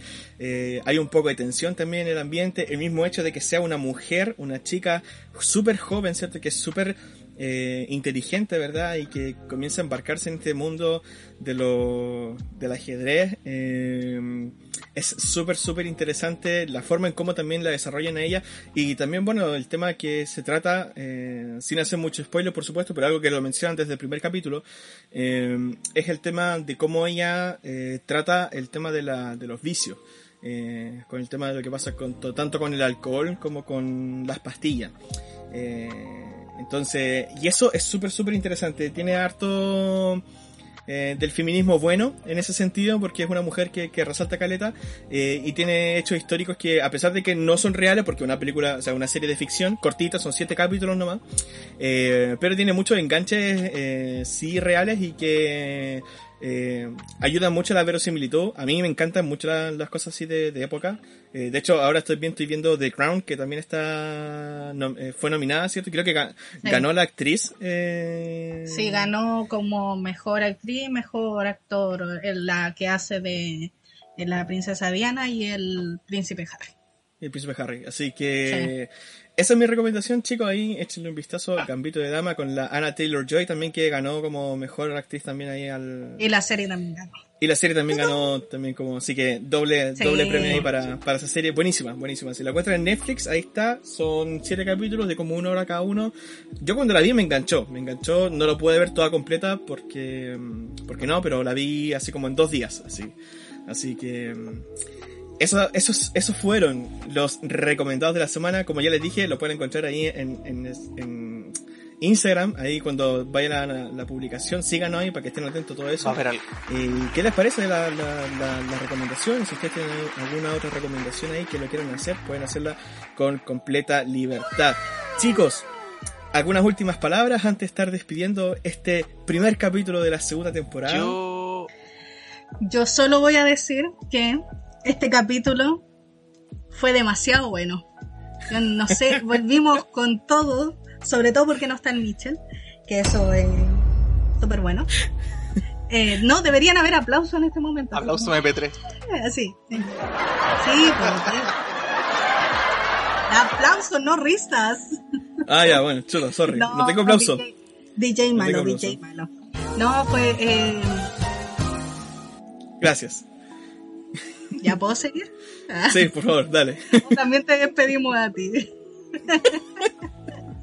hay un poco de tensión también en el ambiente, el mismo hecho de que sea una mujer, una chica súper joven, ¿cierto? Que es súper eh, inteligente, ¿verdad? Y que comienza a embarcarse en este mundo de lo, del ajedrez. Eh, es súper, súper interesante la forma en cómo también la desarrollan a ella. Y también, bueno, el tema que se trata, eh, sin hacer mucho spoiler, por supuesto, pero algo que lo mencionan desde el primer capítulo, es el tema de cómo ella trata el tema de, la, de los vicios. con el tema de lo que pasa con, tanto con el alcohol como con las pastillas. Eh, entonces, y eso es súper, súper interesante. Tiene harto, eh, del feminismo bueno en ese sentido, porque es una mujer que, resalta caleta eh, y tiene hechos históricos que, a pesar de que no son reales, porque una película, o sea, una serie de ficción cortita, son siete capítulos nomás, eh, pero tiene muchos enganches eh, sí reales y que eh, ayuda mucho a la verosimilitud. A mí me encantan mucho la- las cosas así de, de época. Eh, de hecho, ahora estoy viendo, estoy viendo The Crown, que también está eh, fue nominada, ¿cierto? Creo que ga- Sí. ganó la actriz. eh, Sí, ganó como mejor actriz, mejor actor, la que hace de, de la princesa Diana y el príncipe Harry. El príncipe Harry. Así que esa es mi recomendación, chicos. Ahí échenle un vistazo al Gambito de Dama con la Anna Taylor Joy también que ganó como mejor actriz también ahí al Y la serie también ganó. y la serie también ganó también como así que doble Sí. doble premio ahí para, para esa serie buenísima buenísima si la encuentran en Netflix ahí está son siete capítulos de como una hora cada uno yo cuando la vi me enganchó me enganchó no lo pude ver toda completa porque porque no pero la vi así como en dos días así así que mm, eso, esos, esos fueron los recomendados de la semana. Como ya les dije, lo pueden encontrar ahí en, en, en Instagram. Ahí cuando vaya la, la, la publicación, síganos ahí para que estén atentos a todo eso. Va a algo. ¿Y qué les parece la, la, la, la recomendación? Si ustedes tienen alguna otra recomendación ahí que lo quieran hacer, pueden hacerla con completa libertad. Chicos, algunas últimas palabras antes de estar despidiendo este primer capítulo de la segunda temporada. Yo. Yo solo voy a decir que este capítulo fue demasiado bueno. Yo no sé, volvimos con todo, sobre todo porque no está el Mitchell, que eso es súper bueno. Eh, no, deberían haber aplausos en este momento. Aplauso MP3. Eh, Sí, sí. Sí, pues, sí. Aplausos, no risas. Ah, ya, bueno, chulo, sorry. No, tengo aplauso. DJ, malo, DJ aplauso. malo. No, pues, eh, Gracias. ¿Ya puedo seguir? Ah, Sí, por favor, dale. También te despedimos a ti.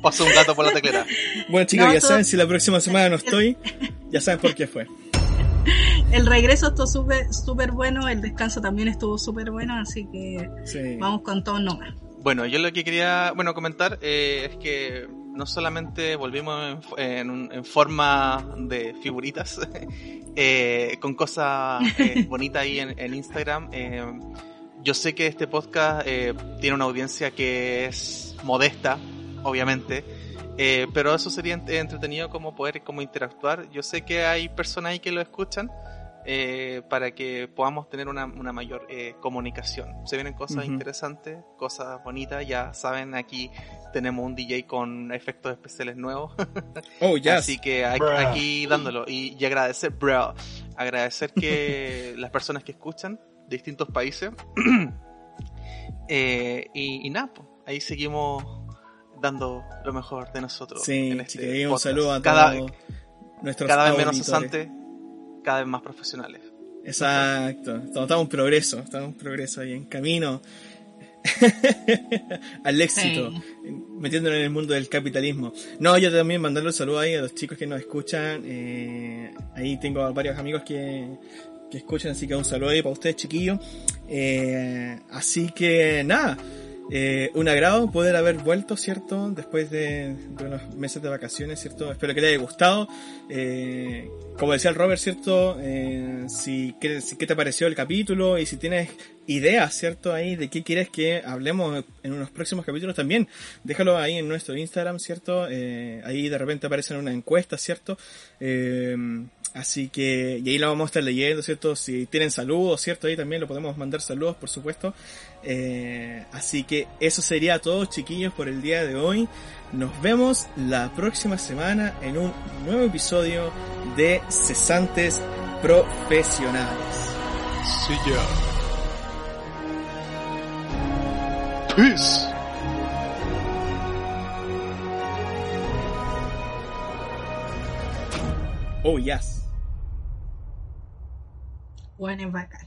Pasó un gato por la teclera. Bueno, chicos, No, ya todo- saben, si la próxima semana no estoy, ya saben por qué fue. El regreso estuvo súper súper bueno, el descanso también estuvo súper bueno, así que Sí. vamos con todo nomás. Bueno, yo lo que quería bueno comentar eh, es que no solamente volvimos en, en en forma de figuritas, eh, con cosas eh, bonitas ahí en, en Instagram. eh, yo sé que este podcast eh, tiene una audiencia que es modesta, obviamente, pero eso sería ent- entretenido como poder como interactuar. Yo sé que hay personas ahí que lo escuchan. Eh, para que podamos tener una, una mayor eh, comunicación. Se vienen cosas interesantes, cosas bonitas. Ya saben, aquí tenemos un DJ con efectos especiales nuevos. Oh, ya. Así que aquí, aquí dándolo. Y, y agradecer, bro, agradecer que las personas que escuchan de distintos países. Eh, y, y nada, pues, ahí seguimos dando lo mejor de nosotros. Sí, en este un saludo a cada, todos nuestros cada vez menos cesantes, cada vez más profesionales. Exacto. Estamos, estamos en progreso, estamos en progreso ahí, en camino al éxito, metiéndonos en el mundo del capitalismo. No, yo también mandarle un saludo ahí a los chicos que nos escuchan. eh, ahí tengo a varios amigos que, que escuchan, así que un saludo ahí para ustedes, chiquillos. Eh, así que nada. Eh, un agrado poder haber vuelto, ¿cierto? Después de, unos meses de vacaciones, ¿cierto? Espero que les haya gustado. Eh, como decía el Robert, ¿cierto? Eh, si, qué, si- qué te pareció el capítulo y si tienes ideas, ¿cierto? Ahí de qué quieres que hablemos en unos próximos capítulos también, déjalo ahí en nuestro Instagram, ¿cierto? Eh, ahí de repente aparece una encuesta, ¿cierto? Eh, así que, y ahí la vamos a estar leyendo, ¿cierto? Si tienen saludos, ¿cierto? Ahí también lo podemos mandar saludos, por supuesto. Eh, así que eso sería todo, chiquillos, por el día de hoy. Nos vemos la próxima semana en un nuevo episodio de Cesantes Profesionales. Sí, ya. Peace. Oh, yes. Bueno, es bacán.